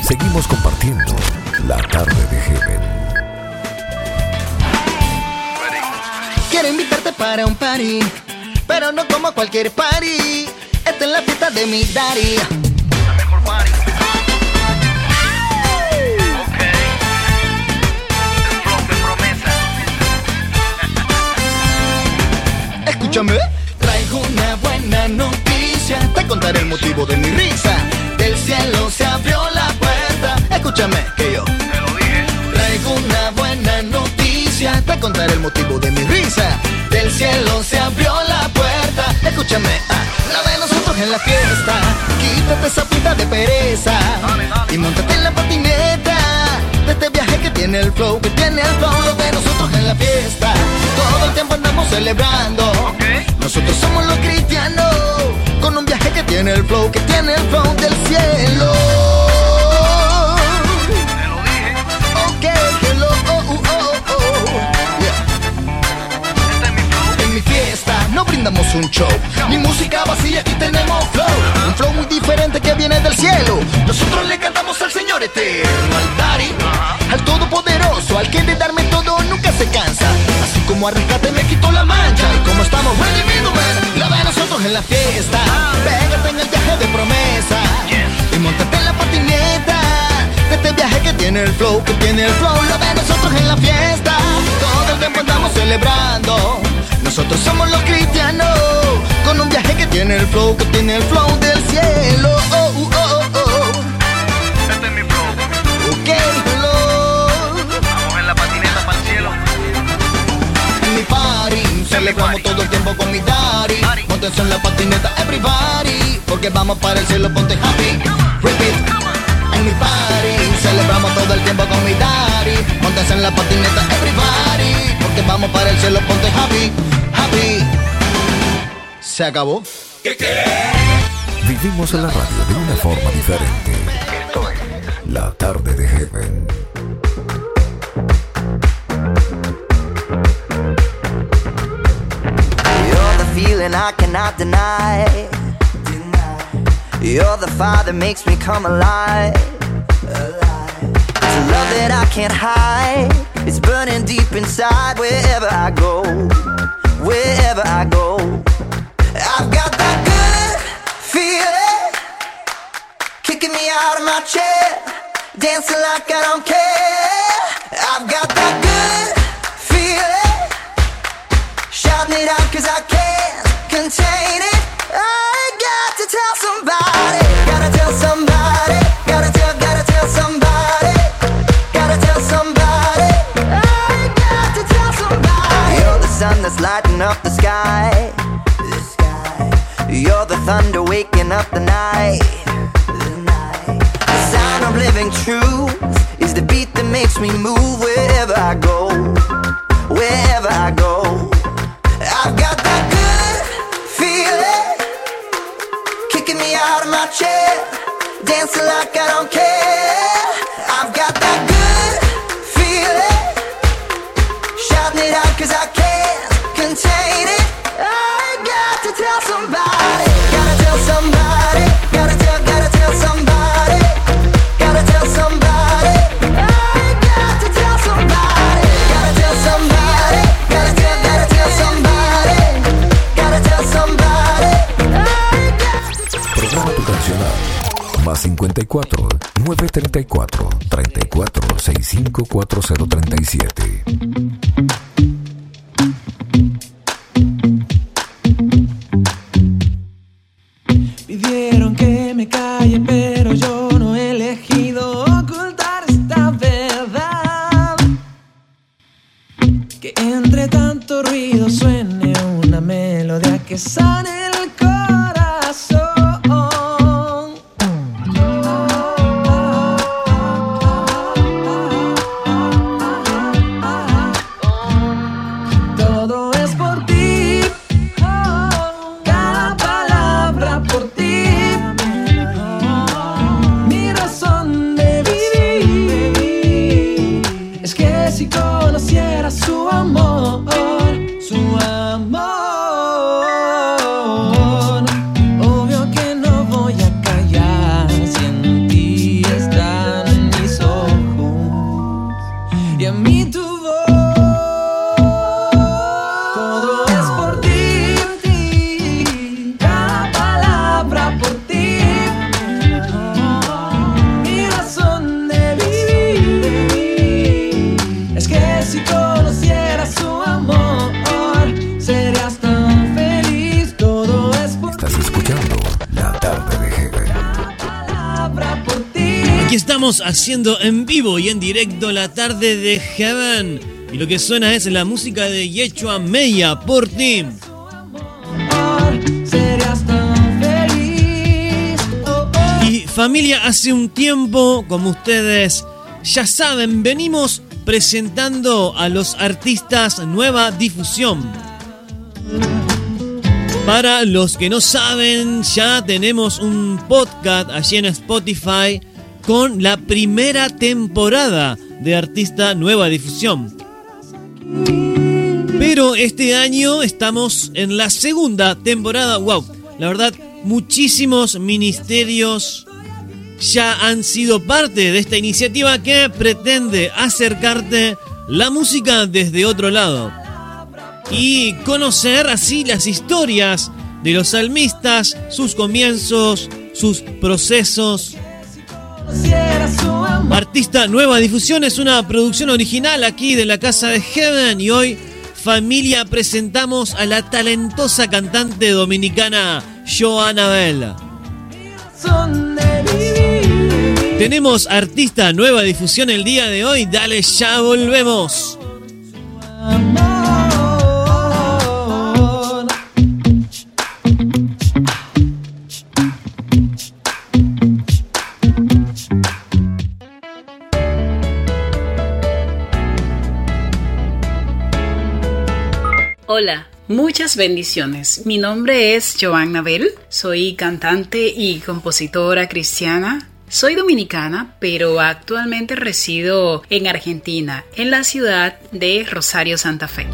Speaker 1: Seguimos compartiendo la tarde de Heaven.
Speaker 52: Quiero invitarte para un party, pero no como cualquier party. Esta es la fiesta de mi daddy. La mejor party. Escúchame, traigo una buena noticia. Te contaré el motivo de mi risa. Del cielo se abrió la puerta. Escúchame, que yo noticia. Te contaré el motivo de mi risa. Del cielo se abrió la puerta. Escúchame, ah, la de nosotros en la fiesta. Quítate esa pinta de pereza. Y montate en la patineta. De este viaje que tiene el flow, que tiene el flow. Lo de nosotros en la fiesta. Todo el tiempo andamos celebrando. Nosotros somos los cristianos. Con un viaje que tiene el flow, que tiene el flow del cielo. Brindamos un show, ni música vacía, aquí tenemos flow. Un flow muy diferente que viene del cielo. Nosotros le cantamos al Señor eterno, al Daddy, al Todopoderoso, al que de darme todo nunca se cansa. Así como a rescate me quitó la mancha. Y como estamos redimidos, man, la de nosotros en la fiesta. Pégate en el viaje de promesa y montate en la patineta. De este viaje que tiene el flow, que tiene el flow, lo de nosotros en la fiesta. Todo el tiempo andamos celebrando. Nosotros somos los cristianos, con un viaje que tiene el flow, que tiene el flow del cielo. Oh, oh, oh, oh.
Speaker 53: Este es mi flow.
Speaker 52: Ok, hello.
Speaker 53: Vamos en la patineta para el cielo.
Speaker 52: En mi party, celebramos todo el tiempo con mi daddy. Montes en la patineta, everybody. Porque vamos para el cielo, ponte happy. Repeat. En mi party, celebramos todo el tiempo con mi daddy. Montes en la patineta, everybody. Porque vamos para el cielo, ponte happy. Happy. Se acabó.
Speaker 11: Vivimos en la radio de una forma diferente. Esto es La Tarde de Heaven.
Speaker 24: You're the feeling I cannot deny. You're the fire that makes me come alive. It's a love that I can't hide. It's burning deep inside wherever I go. Wherever I go. I've got that good feeling kicking me out of my chair. Dancing like I don't care. I've got that good feeling. Shouting it out cause I that's lighting up the sky. The sky. You're the thunder waking up the night. The night. The sound of living truth is the beat that makes me move wherever I go. Wherever I go.
Speaker 11: 54 934 34 65 4037.
Speaker 2: Haciendo en vivo y en directo la tarde de Heaven. Y lo que suena es la música de Yechua Meya por ti. Y familia, hace un tiempo, como ustedes ya saben, venimos presentando a los artistas Nueva Difusión. Para los que no saben, ya tenemos un podcast allí en Spotify con la primera temporada de Artista Nueva Difusión. Pero este año estamos en la segunda temporada. ¡Wow! La verdad, muchísimos ministerios ya han sido parte de esta iniciativa que pretende acercarte la música desde otro lado y conocer así las historias de los salmistas, sus comienzos, sus procesos. Artista Nueva Difusión es una producción original aquí de la Casa de Heaven y hoy familia, presentamos a la talentosa cantante dominicana Joana Bell. Tenemos artista nueva difusión el día de hoy. Dale, ya volvemos.
Speaker 54: Hola, muchas bendiciones. Mi nombre es Joanna Bell, soy cantante y compositora cristiana. Soy dominicana, pero actualmente resido en Argentina, en la ciudad de Rosario, Santa Fe.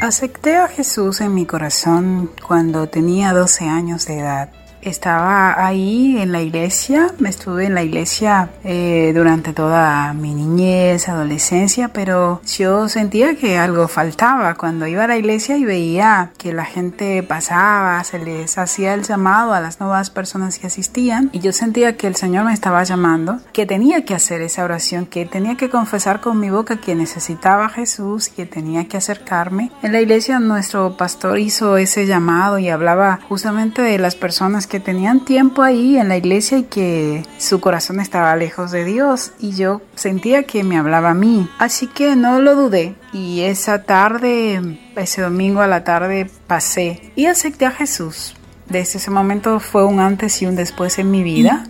Speaker 54: Acepté a Jesús en mi corazón cuando tenía 12 años de edad. Estaba ahí en la iglesia, me estuve en la iglesia eh, durante toda mi niñez, adolescencia, pero yo sentía que algo faltaba cuando iba a la iglesia y veía que la gente pasaba, se les hacía el llamado a las nuevas personas que asistían y yo sentía que el Señor me estaba llamando, que tenía que hacer esa oración, que tenía que confesar con mi boca que necesitaba a Jesús, que tenía que acercarme. En la iglesia nuestro pastor hizo ese llamado y hablaba justamente de las personas que tenían tiempo ahí en la iglesia y que su corazón estaba lejos de Dios y yo sentía que me hablaba a mí. Así que no lo dudé y esa tarde, ese domingo a la tarde pasé y acepté a Jesús. Desde ese momento fue un antes y un después en mi vida.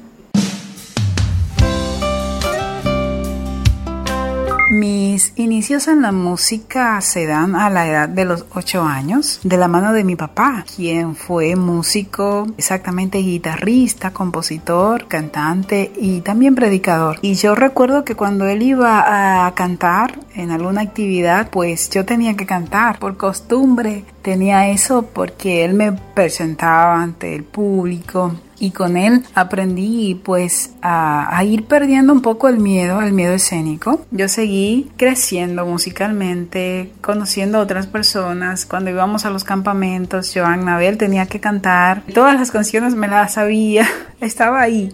Speaker 54: Mis inicios en la música se dan a la edad de los 8 años, de la mano de mi papá, quien fue músico, exactamente guitarrista, compositor, cantante y también predicador. Y yo recuerdo que cuando él iba a cantar en alguna actividad, pues yo tenía que cantar por costumbre. Tenía eso porque él me presentaba ante el público y con él aprendí pues a, a, ir perdiendo un poco el miedo, el miedo escénico. Yo seguí creciendo musicalmente, conociendo a otras personas. Cuando íbamos a los campamentos, Joan Nabel tenía que cantar. Todas las canciones me las sabía, *laughs* estaba ahí.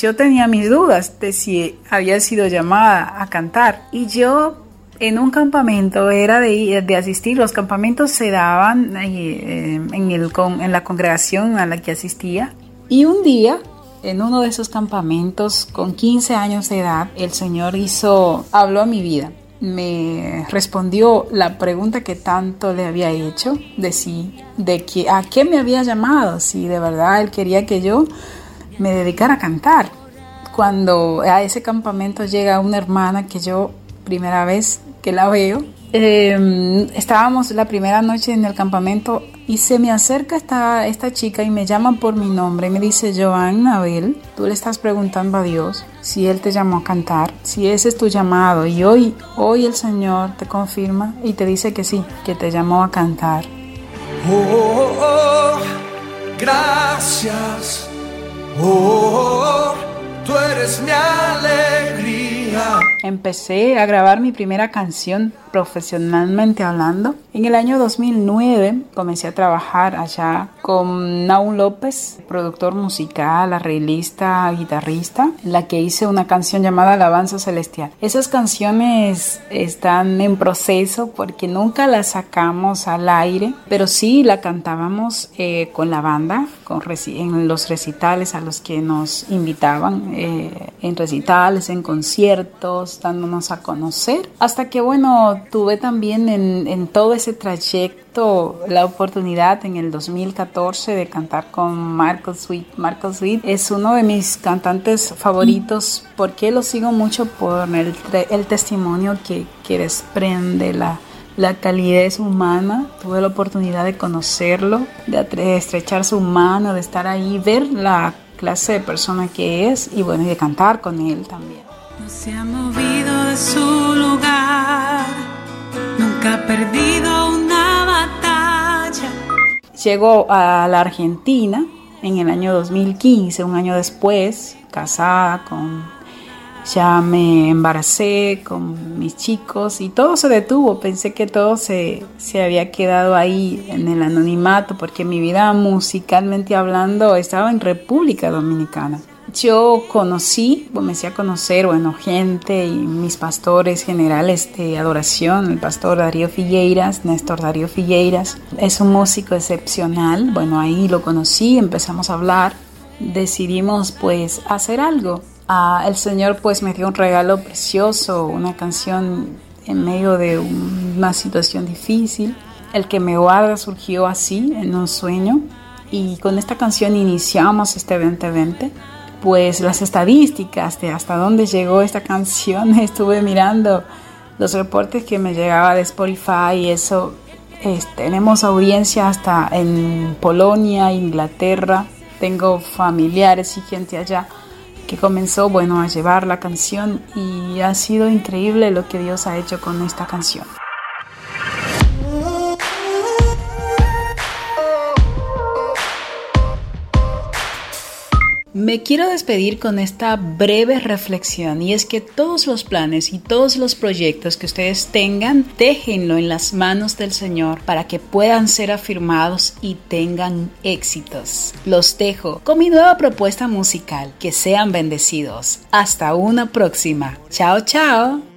Speaker 54: Yo tenía mis dudas de si había sido llamada a cantar y yo en un campamento era de, de, asistir, los campamentos se daban eh, en, el, en la congregación a la que asistía y un día, en uno de esos campamentos, con 15 años de edad, el Señor hizo, habló a mi vida. Me respondió la pregunta que tanto le había hecho, de si, de que, a qué me había llamado, si de verdad él quería que yo me dedicara a cantar. Cuando a ese campamento llega una hermana que yo primera vez que la veo, eh, estábamos la primera noche en el campamento y se me acerca esta, esta chica y me llama por mi nombre y me dice, Joan Abel, tú le estás preguntando a Dios si Él te llamó a cantar, si ese es tu llamado y hoy, hoy el Señor te confirma y te dice que sí, que te llamó a cantar.
Speaker 48: Oh, gracias. Oh, tú eres mi alegría.
Speaker 54: Empecé a grabar mi primera canción profesionalmente hablando. En el año 2009 comencé a trabajar allá con Naun López, productor musical, arreglista, guitarrista, la que hice una canción llamada Alabanza Celestial. Esas canciones están en proceso porque nunca las sacamos al aire, pero sí la cantábamos eh, con la banda, con en los recitales a los que nos invitaban, eh, en recitales, en conciertos, dándonos a conocer, hasta que bueno, tuve también en, en, todo ese trayecto la oportunidad en el 2014 de cantar con Marco Sweet. Marco Sweet es uno de mis cantantes favoritos porque lo sigo mucho por el, el testimonio que, que desprende la, la calidez humana. Tuve la oportunidad de conocerlo, de estrechar su mano, de estar ahí, ver la clase de persona que es y bueno, y de cantar con él también.
Speaker 33: No se ha movido de su lugar, nunca ha perdido una batalla.
Speaker 54: Llegó a la Argentina en el año 2015, un año después, casada con ya me embaracé con mis chicos y todo se detuvo. Pensé que todo se, se, había quedado ahí en el anonimato porque mi vida musicalmente hablando estaba en República Dominicana. Yo conocí, comencé a conocer, bueno, gente y mis pastores generales de adoración, el pastor Darío Figueiras, Néstor Darío Figueiras, es un músico excepcional, bueno, ahí lo conocí, empezamos a hablar, decidimos pues hacer algo. Ah, el Señor pues me dio un regalo precioso, una canción en medio de una situación difícil. El que me guarda surgió así, en un sueño, y con esta canción iniciamos este 2020 pues las estadísticas de hasta dónde llegó esta canción, *laughs* estuve mirando los reportes que me llegaba de Spotify y eso, tenemos audiencia hasta en Polonia, Inglaterra, tengo familiares y gente allá que comenzó, bueno, a llevar la canción y ha sido increíble lo que Dios ha hecho con esta canción. Me quiero despedir con esta breve reflexión y es que todos los planes y todos los proyectos que ustedes tengan, déjenlo en las manos del Señor para que puedan ser afirmados y tengan éxitos. Los dejo con mi nueva propuesta musical. Que sean bendecidos. Hasta una próxima. Chao, chao.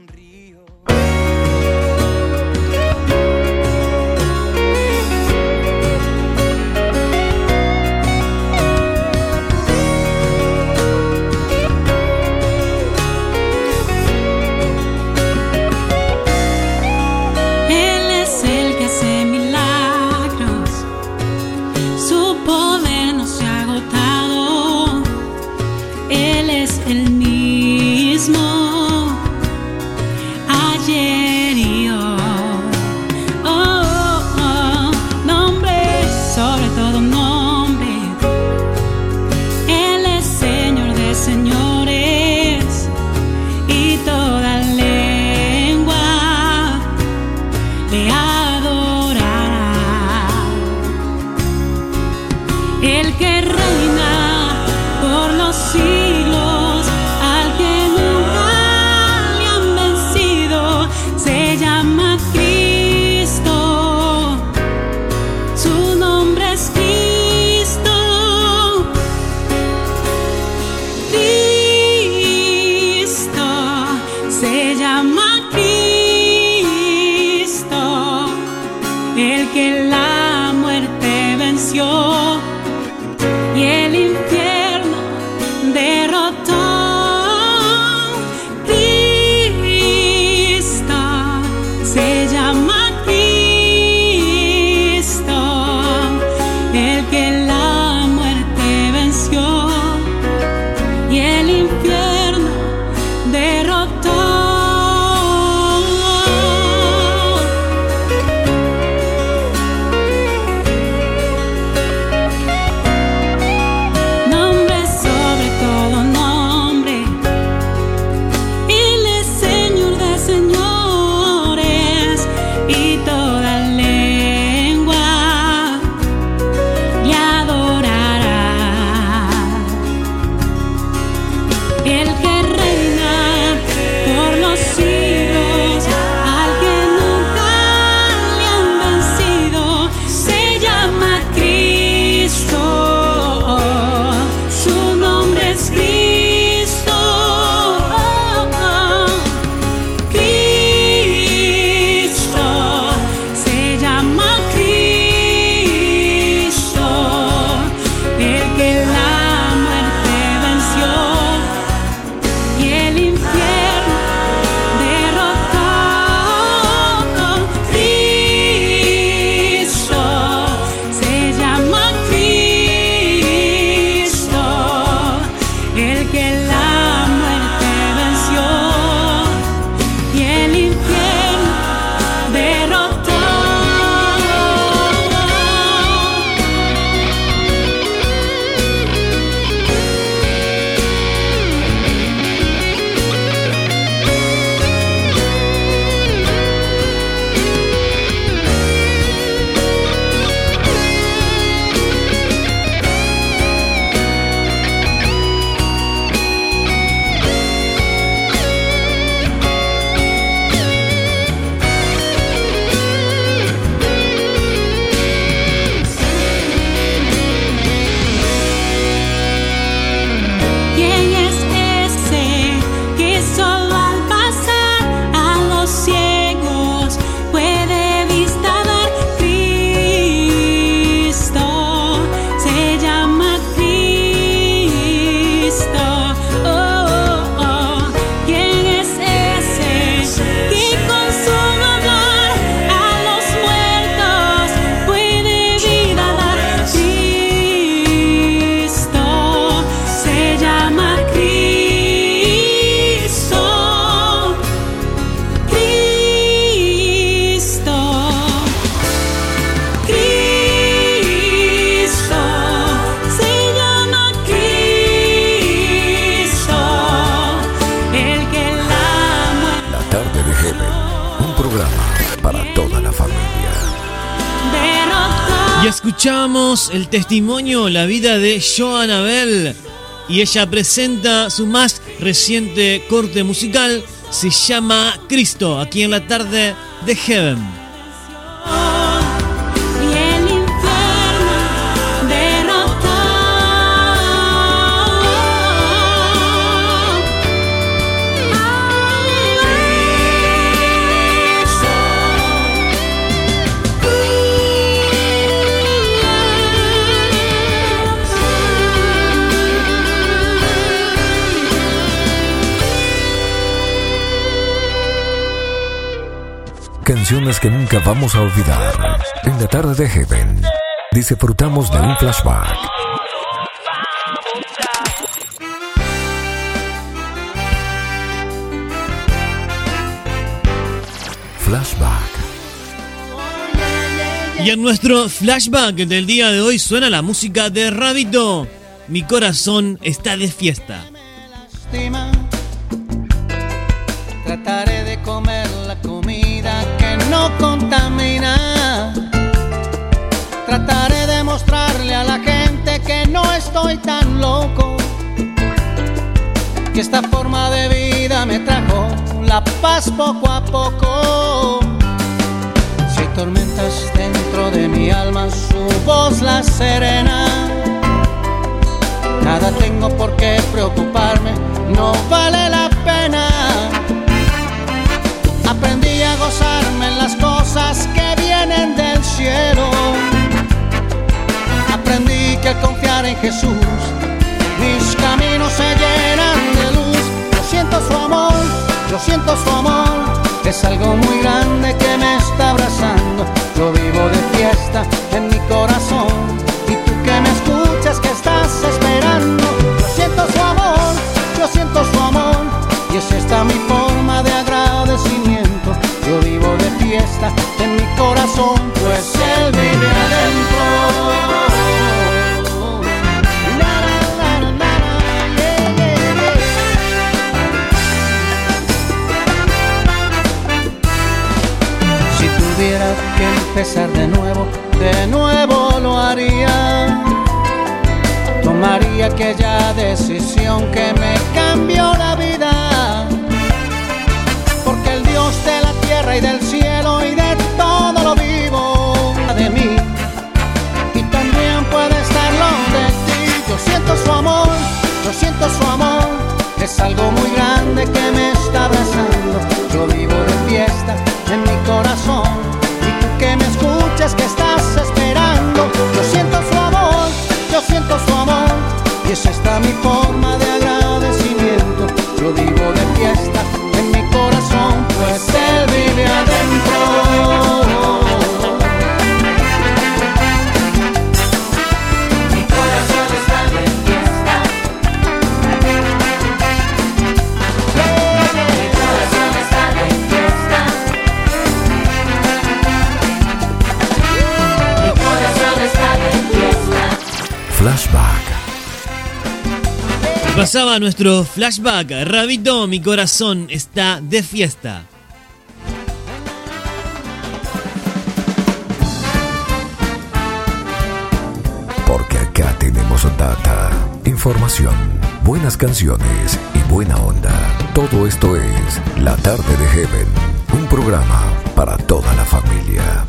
Speaker 55: El
Speaker 2: testimonio, la vida de Joan Bell. Y ella presenta su más reciente corte musical, se llama Cristo, aquí en la tarde de Heaven.
Speaker 1: Canciones que nunca vamos a olvidar. En la tarde de Heaven, disfrutamos de un flashback. Flashback.
Speaker 2: Y en nuestro flashback del día de hoy suena la música de Rabito. Mi corazón está de fiesta.
Speaker 56: Trataré de mostrarle a la gente que no estoy tan loco. Que esta forma de vida me trajo la paz poco a poco. Si tormentas dentro de mi alma, su voz la serena. Nada tengo por qué preocuparme, no vale la pena. Aprendí a gozarme en las cosas que vienen del cielo. Aprendí que confiar en Jesús, mis caminos se llenan de luz. Yo siento su amor, yo siento su amor. Es algo muy grande que me está abrazando. Yo vivo de fiesta en mi corazón. Y tú que me escuchas, que estás esperando. Yo siento su amor, yo siento su amor. Y es esta mi forma de agradecimiento. Yo vivo de fiesta en mi corazón, pues Él vive adentro. Empezar de nuevo, de nuevo lo haría. Tomaría aquella decisión que me cambió la vida. Porque el Dios de la tierra y del cielo y de todo lo vivo de mí. Y también puede estarlo de ti. Yo siento su amor, yo siento su amor. Es algo muy grande que me está mi forma de
Speaker 2: Pasaba nuestro flashback. Rabito, mi corazón está de fiesta.
Speaker 1: Porque acá tenemos data, información, buenas canciones y buena onda. Todo esto es La Tarde de Heaven, un programa para toda la familia.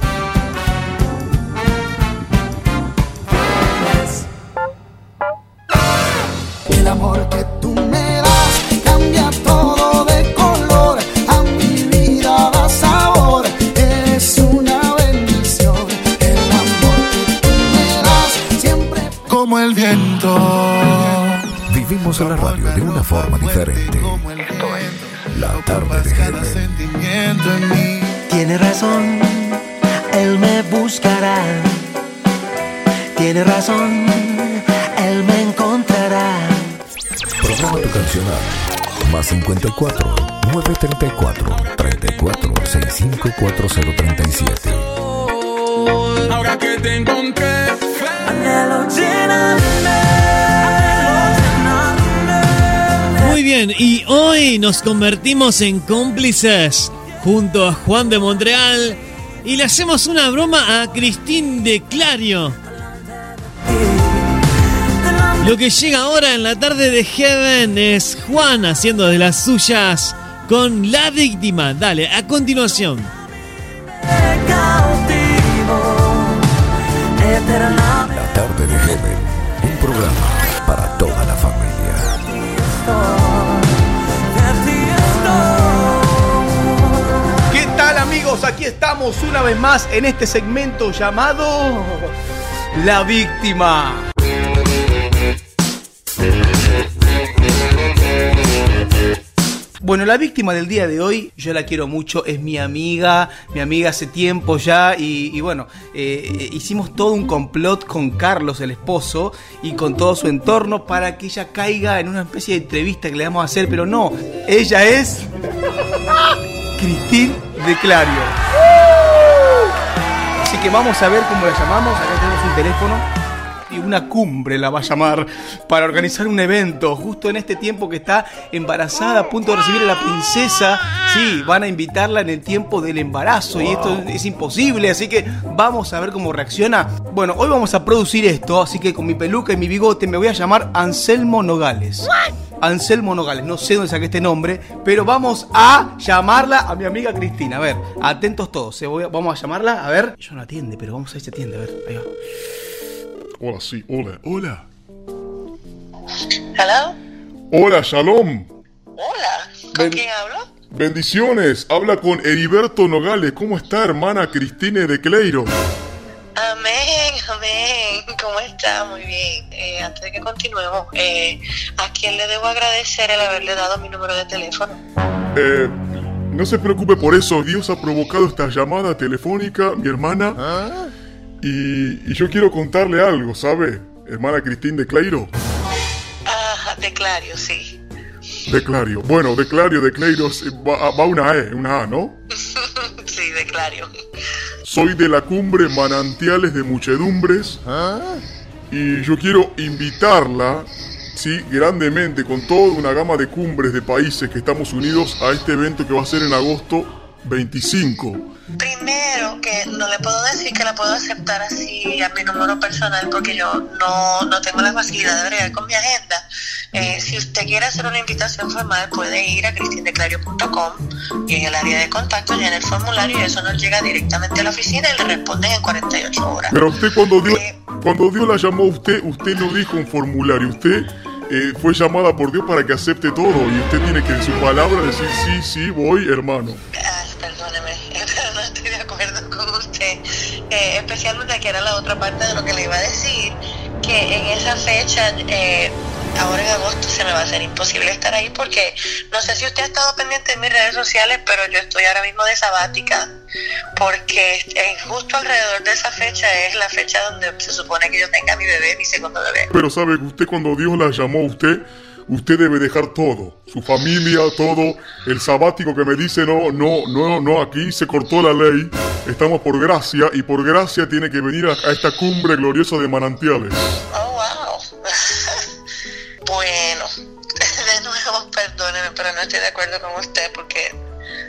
Speaker 1: En la radio de una forma diferente. La Tarde de Heaven.
Speaker 15: Tiene razón, él me buscará. Tiene razón, él me encontrará.
Speaker 1: Programa tu canción a más 54 934 34 65 4037.
Speaker 13: Ahora que te encontré,
Speaker 15: Anhelo
Speaker 2: Muy bien, y hoy nos convertimos en cómplices junto a Juan de Montreal y le hacemos una broma a Christine de Clario. Lo que llega ahora en la tarde de Heaven es Juan haciendo de las suyas con la víctima. Dale, a continuación.
Speaker 57: La tarde de Heaven, un programa para toda la familia.
Speaker 58: ¿Qué tal amigos? Aquí estamos una vez más en este segmento llamado La Víctima. Bueno, la víctima del día de hoy, yo la quiero mucho, es mi amiga, mi amiga hace tiempo ya y, bueno, eh, hicimos todo un complot con Carlos, el esposo, y con todo su entorno para que ella caiga en una especie de entrevista que le vamos a hacer, pero no, ella es Cristín de Clario. Así que vamos a ver cómo la llamamos, acá tenemos un teléfono y una cumbre la va a llamar para organizar un evento justo en este tiempo que está embarazada a punto de recibir a la princesa. Sí, van a invitarla en el tiempo del embarazo y esto es imposible, así que vamos a ver cómo reacciona. Bueno, hoy vamos a producir esto, así que con mi peluca y mi bigote me voy a llamar Anselmo Nogales. Anselmo Nogales, no sé dónde saqué este nombre, pero vamos a llamarla a mi amiga Cristina. A ver, atentos todos, ¿eh? Voy a- vamos a llamarla, a ver. Yo no atiende, pero vamos a ver si atiende, a ver, ahí va.
Speaker 59: Hola, sí, hola, hola.
Speaker 60: Hello.
Speaker 59: Hola, Shalom.
Speaker 60: Hola. ¿Con
Speaker 59: Ben-
Speaker 60: quién hablo?
Speaker 59: Bendiciones. Habla con Heriberto Nogales. ¿Cómo está, hermana Cristine de Cleiro?
Speaker 60: Amén, amén. ¿Cómo está? Muy bien. Eh, antes de que continuemos, eh, ¿a quién le debo agradecer el haberle dado mi número de teléfono?
Speaker 59: Eh, no se preocupe por eso. Dios ha provocado esta llamada telefónica, mi hermana. Y, y yo quiero contarle algo, ¿sabe? Hermana Cristín de Cleiro.
Speaker 60: Ah, de Clario, sí.
Speaker 59: De Clario. Bueno, de Clario, de Cleiro, va, va una E, una A, ¿no? *laughs*
Speaker 60: sí, de Clario.
Speaker 59: Soy de la cumbre Manantiales de Muchedumbres. Y yo quiero invitarla, sí, grandemente, con toda una gama de cumbres de países que estamos unidos a este evento que va a ser en agosto 25.
Speaker 60: Primero, que no le puedo decir que la puedo aceptar así a mi número personal porque yo no, no tengo la facilidad de bregar con mi agenda. Eh, si usted quiere hacer una invitación formal, puede ir a cristindeclario.com y en el área de contacto llena el formulario y eso nos llega directamente a la oficina y le responden en 48 horas.
Speaker 59: Pero usted cuando Dios, cuando Dios la llamó a usted, usted no dijo un formulario, usted eh, fue llamada por Dios para que acepte todo y usted tiene que en su palabra decir sí, sí, voy, hermano.
Speaker 60: Ah, perdóneme, usted. *laughs* Eh, especialmente que era la otra parte de lo que le iba a decir, que en esa fecha, eh, ahora en agosto, se me va a hacer imposible estar ahí porque no sé si usted ha estado pendiente de mis redes sociales, pero yo estoy ahora mismo de sabática porque eh, justo alrededor de esa fecha es la fecha donde se supone que yo tenga mi bebé, mi segundo bebé.
Speaker 59: Pero sabe usted cuando Dios la llamó a usted, usted debe dejar todo, su familia, todo, el sabático que me dice no, no, no, no, aquí se cortó la ley, estamos por gracia y por gracia tiene que venir a, a esta cumbre gloriosa de manantiales.
Speaker 60: Oh, wow. *laughs* bueno, *laughs* de nuevo, perdóneme, pero no estoy de acuerdo con usted porque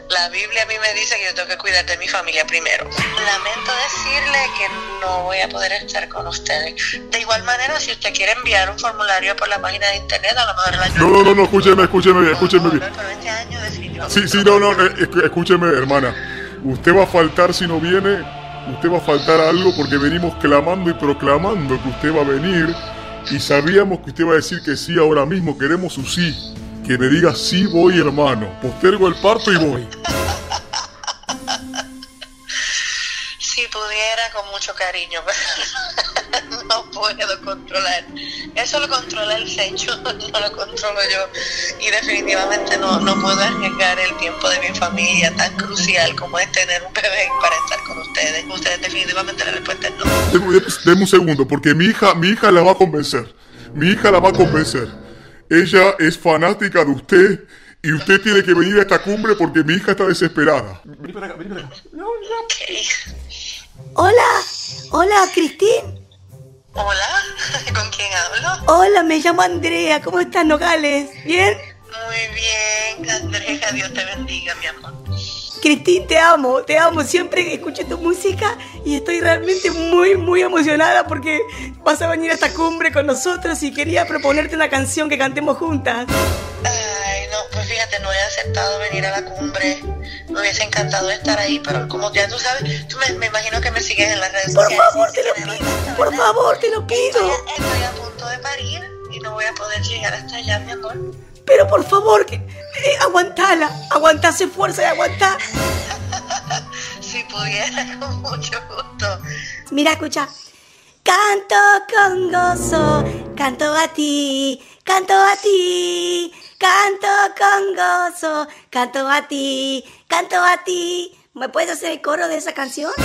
Speaker 60: la Biblia a mí me dice que yo tengo que cuidar de mi familia primero. Lamento decirle que no voy a poder estar con ustedes. De igual manera, si usted quiere enviar un formulario por la página de internet, a lo mejor la
Speaker 59: No, no, no, no, escúcheme, escúcheme bien, escúcheme bien.
Speaker 60: Pero este año definitivamente.
Speaker 59: Sí, sí, no, no, eh, escúcheme, hermana. Usted va a faltar si no viene, usted va a faltar algo porque venimos clamando y proclamando que usted va a venir y sabíamos que usted va a decir que sí ahora mismo, queremos su sí. Que me diga sí voy, hermano. Postergo el parto y voy.
Speaker 60: Si pudiera, con mucho cariño, pero *laughs* no puedo controlar. Eso lo controla el Señor, *laughs* no lo controlo yo. Y definitivamente no, no puedo arriesgar el tiempo de mi familia tan crucial como es tener un bebé para estar con ustedes. Ustedes definitivamente la respuesta es no.
Speaker 59: Deme un segundo, porque mi hija, mi hija la va a convencer. Mi hija la va a convencer. Ella es fanática de usted y usted tiene que venir a esta cumbre porque mi hija está desesperada.
Speaker 61: Hola, hola, Cristín.
Speaker 60: Hola, *laughs* ¿con quién hablo?
Speaker 61: Hola, me llamo Andrea. ¿Cómo estás, Nogales? ¿Bien?
Speaker 60: Muy bien, Andrea, Dios te bendiga, mi amor.
Speaker 61: Cristín, te amo, te amo. Siempre escucho tu música y estoy realmente muy, muy emocionada porque vas a venir a esta cumbre con nosotros y quería proponerte una canción que cantemos juntas.
Speaker 60: Ay, no, pues fíjate, no he aceptado venir a la cumbre. Me hubiese encantado estar ahí, pero como ya tú sabes, tú me, me imagino que me sigues en las redes
Speaker 61: Por
Speaker 60: sociales.
Speaker 61: favor, te lo pido, por favor, te lo pido.
Speaker 60: Estoy a punto de parir y no voy a poder llegar hasta allá, mi amor.
Speaker 61: Pero por favor, que, eh, aguantala, aguantase fuerza y aguantá. *laughs*
Speaker 60: Si pudiera, con mucho gusto.
Speaker 61: Mira, escucha. Canto con gozo, canto a ti, canto a ti, canto con gozo, canto a ti, canto a ti. ¿Me puedes hacer el coro de esa canción? *laughs*
Speaker 60: ¿A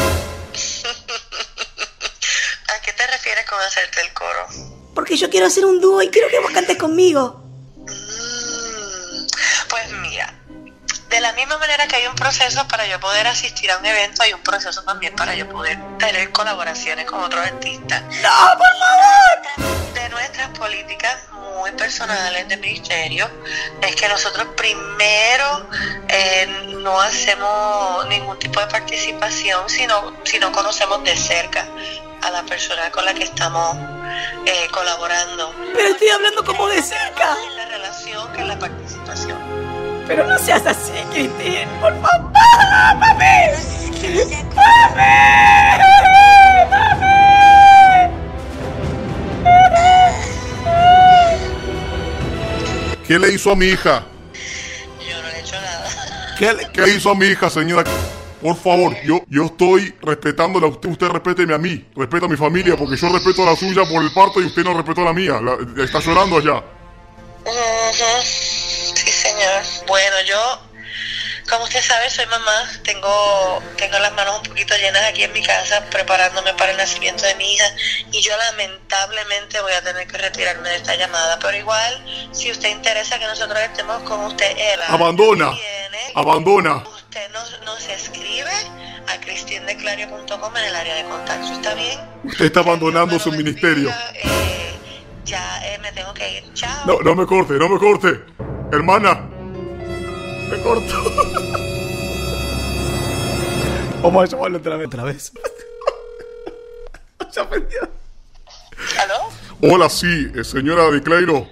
Speaker 60: qué te refieres con hacerte el coro?
Speaker 61: Porque yo quiero hacer un dúo y quiero que vos cantes conmigo.
Speaker 60: Pues mira, de la misma manera que hay un proceso para yo poder asistir a un evento, hay un proceso también para yo poder tener colaboraciones con otros artistas.
Speaker 61: ¡No, por favor!
Speaker 60: De nuestras políticas muy personales de ministerio, es que nosotros primero eh, no hacemos ningún tipo de participación si no, si no conocemos de cerca a la persona con la que estamos eh, colaborando.
Speaker 61: Pero estoy hablando como de cerca.
Speaker 60: En la relación que la participación.
Speaker 61: Pero no seas así, Cristín, por favor, mami.
Speaker 59: ¿Qué le hizo a mi hija? ¿Qué le, qué hizo a mi hija, señora? Por favor, yo, yo estoy respetándola a usted, usted respéteme a mí, respeta a mi familia, porque yo respeto a la suya por el parto y usted no respetó a la mía. La- está llorando allá.
Speaker 60: Ujú. Sí, señor. Bueno, yo, como usted sabe, soy mamá. Tengo, tengo las manos un poquito llenas aquí en mi casa preparándome para el nacimiento de mi hija. Y yo lamentablemente voy a tener que retirarme de esta llamada. Pero igual, si usted interesa que nosotros estemos con usted, Ela,
Speaker 59: Abandona. Abandona.
Speaker 60: usted nos, nos escribe a cristindeclario.com en el área de contacto. ¿Está bien?
Speaker 59: Usted está abandonando su ministerio.
Speaker 60: Ya eh, me tengo que ir. Chao.
Speaker 59: No, no me corte, no me corte. Hermana. Me corto.
Speaker 58: Vamos a llamarlo otra vez. Otra vez. ya perdió.
Speaker 59: Hola, sí, eh, señora de Clairo.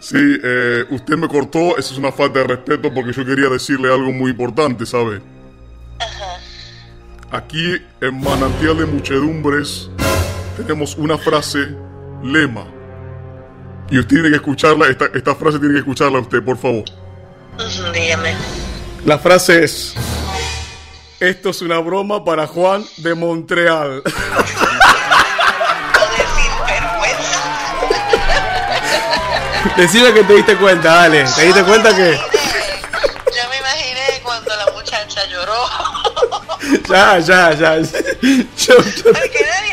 Speaker 59: Sí, eh, usted me cortó, eso es una falta de respeto porque yo quería decirle algo muy importante, ¿sabe? Aquí en Manantial de Muchedumbres tenemos una frase lema. Y usted tiene que escucharla, esta, esta frase tiene que escucharla usted, por favor.
Speaker 60: Ujú, Dígame.
Speaker 58: La frase es: Esto es una broma para Juan de Montreal. Decime que te diste cuenta, dale. ¿Te diste cuenta que.?
Speaker 60: Yo me imaginé cuando la muchacha lloró.
Speaker 58: Ya, ya, ya. Yo, yo-
Speaker 60: nadie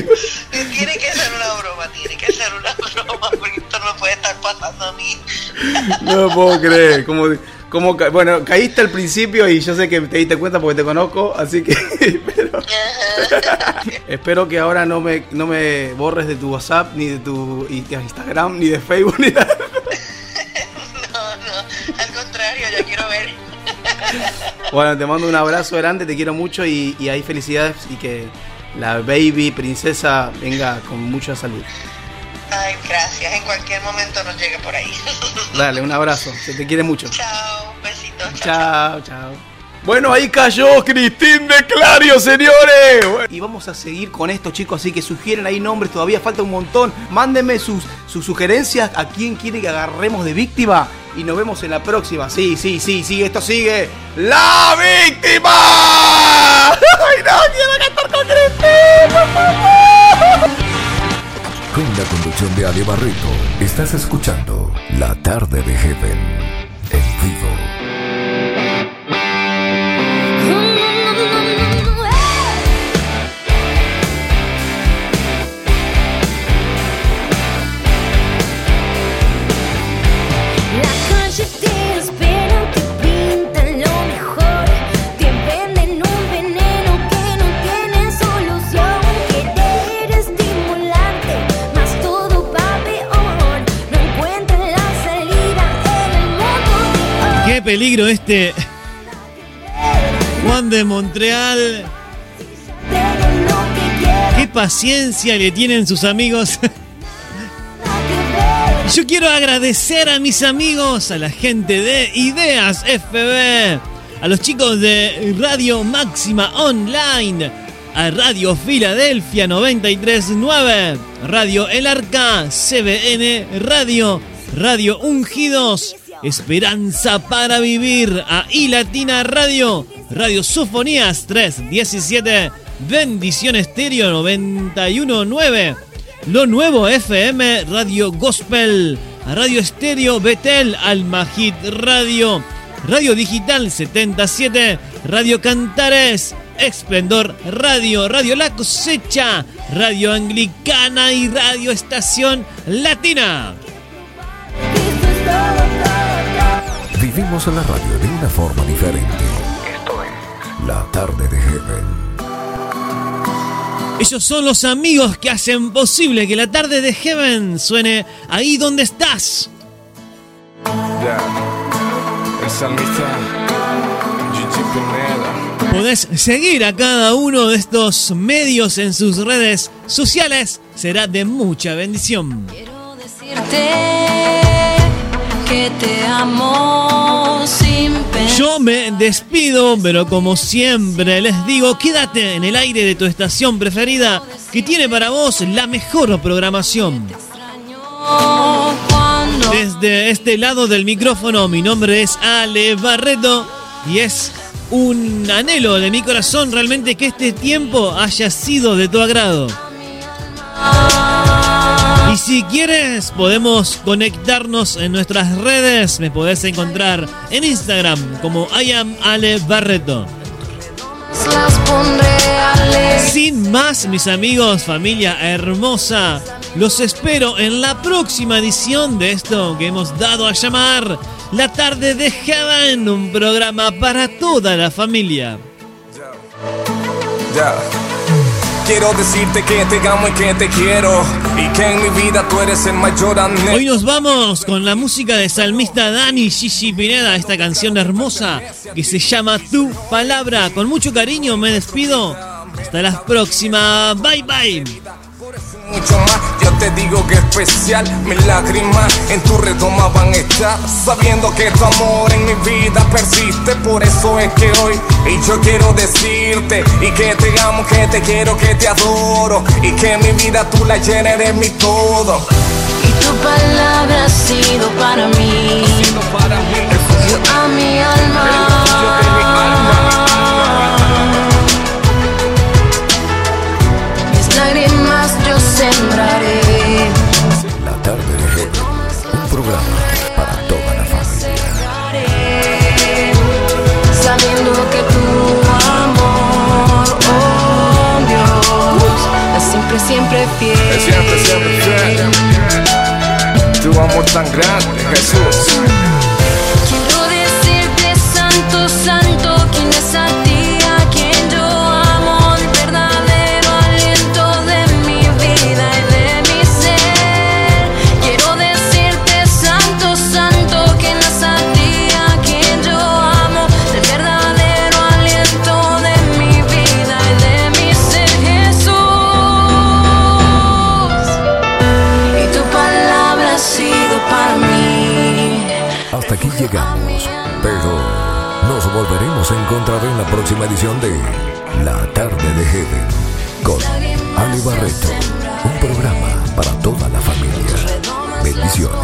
Speaker 60: tiene que ser una broma, tiene que ser una broma, porque esto no puede estar pasando a mí.
Speaker 58: no lo puedo creer. Como, como, bueno, caíste al principio y yo sé que te diste cuenta porque te conozco, así que. *laughs* pero- espero que ahora no me, no me borres de tu WhatsApp, ni de tu Instagram, ni de Facebook, ni nada.
Speaker 60: Al contrario, yo quiero ver.
Speaker 58: Bueno, te mando un abrazo grande, te quiero mucho y, y ahí felicidades y que la baby princesa venga con mucha salud.
Speaker 60: Ay, gracias. En cualquier momento nos llegue por ahí. *laughs*
Speaker 58: Dale, un abrazo, se te quiere mucho.
Speaker 60: Chao, besitos.
Speaker 58: Chao, chao. Bueno, ahí cayó Cristín de Clario, señores. Y vamos a seguir con esto, chicos. Así que sugieren ahí nombres, todavía falta un montón. Mándenme sus, sus sugerencias a quién quiere que agarremos de víctima. Y nos vemos en la próxima. Sí, sí, sí, sí, esto sigue. ¡La víctima! *laughs* ¡Ay, no! Con
Speaker 57: la conducción de Ale Barreto, estás escuchando La Tarde de Heaven
Speaker 2: peligro este Juan de Montreal. Qué paciencia le tienen sus amigos. *laughs* Yo quiero agradecer a mis amigos, a la gente de Ideas FB, a los chicos de Radio Máxima Online, a Radio Filadelfia 939, Radio El Arca, CBN Radio, Radio Ungidos, Esperanza para Vivir, a iLatina Radio, Radio Sufonías 317, Bendición Estéreo 919. Lo nuevo FM, Radio Gospel, Radio Estéreo Betel, Almajit Radio, Radio Digital 77, Radio Cantares, Esplendor Radio, Radio La Cosecha, Radio Anglicana y Radio Estación Latina.
Speaker 1: Vivimos la radio de una forma diferente. Esto es La Tarde de Heaven.
Speaker 2: Ellos son los amigos que hacen posible que la tarde de Heaven suene ahí donde estás. Podés seguir a cada uno de estos medios en sus redes sociales. Será de mucha bendición.
Speaker 9: Decirte que te amo sin pensar.
Speaker 2: Yo me despido, pero como siempre les digo, quédate en el aire de tu estación preferida que tiene para vos la mejor programación. Desde este lado del micrófono, mi nombre es Ale Barreto y es un anhelo de mi corazón realmente que este tiempo haya sido de tu agrado. Y si quieres, podemos conectarnos en nuestras redes. Me podés encontrar en Instagram como I am Ale Barreto. Sin más, mis amigos, familia hermosa, los espero en la próxima edición de esto que hemos dado a llamar La tarde de Heaven, un programa para toda la familia.
Speaker 62: Ya. Quiero decirte que te amo y que te quiero y que en mi vida tú eres el mayor anhelo.
Speaker 2: Hoy nos vamos con la música de salmista Dani Gigi Pineda, esta canción hermosa que se llama Tu Palabra. Con mucho cariño me despido. Hasta la próxima. Bye bye.
Speaker 62: mucho más. Te digo que especial, mis lágrimas en tu redoma van a estar. Sabiendo que tu amor en mi vida persiste, por eso es que hoy y yo quiero decirte y que te amo, que te quiero, que te adoro y que mi vida tú la llenes de mi todo.
Speaker 9: Y tu palabra ha sido para mí. Refugio a mi alma. Sembraré.
Speaker 1: Tarde de. Un programa para toda la familia.
Speaker 9: Sabiendo que tu amor, oh Dios, es siempre, siempre fiel.
Speaker 62: Es siempre, siempre fiel. Tu amor tan grande, Jesús.
Speaker 9: Quiero decirte, Santo, Santo, quién es a
Speaker 1: Hasta aquí llegamos, pero nos volveremos a encontrar en la próxima edición de La Tarde de Heaven con Ali Barreto, un programa para toda la familia. Bendiciones.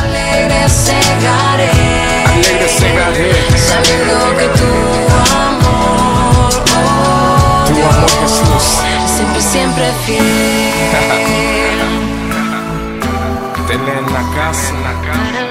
Speaker 9: Alegre segaré,
Speaker 62: Alegre segaré.
Speaker 9: sabiendo que tu amor, oh
Speaker 62: Tu amor, Jesús.
Speaker 9: siempre, siempre fiel. *laughs*
Speaker 62: Tenle en la casa. Cano.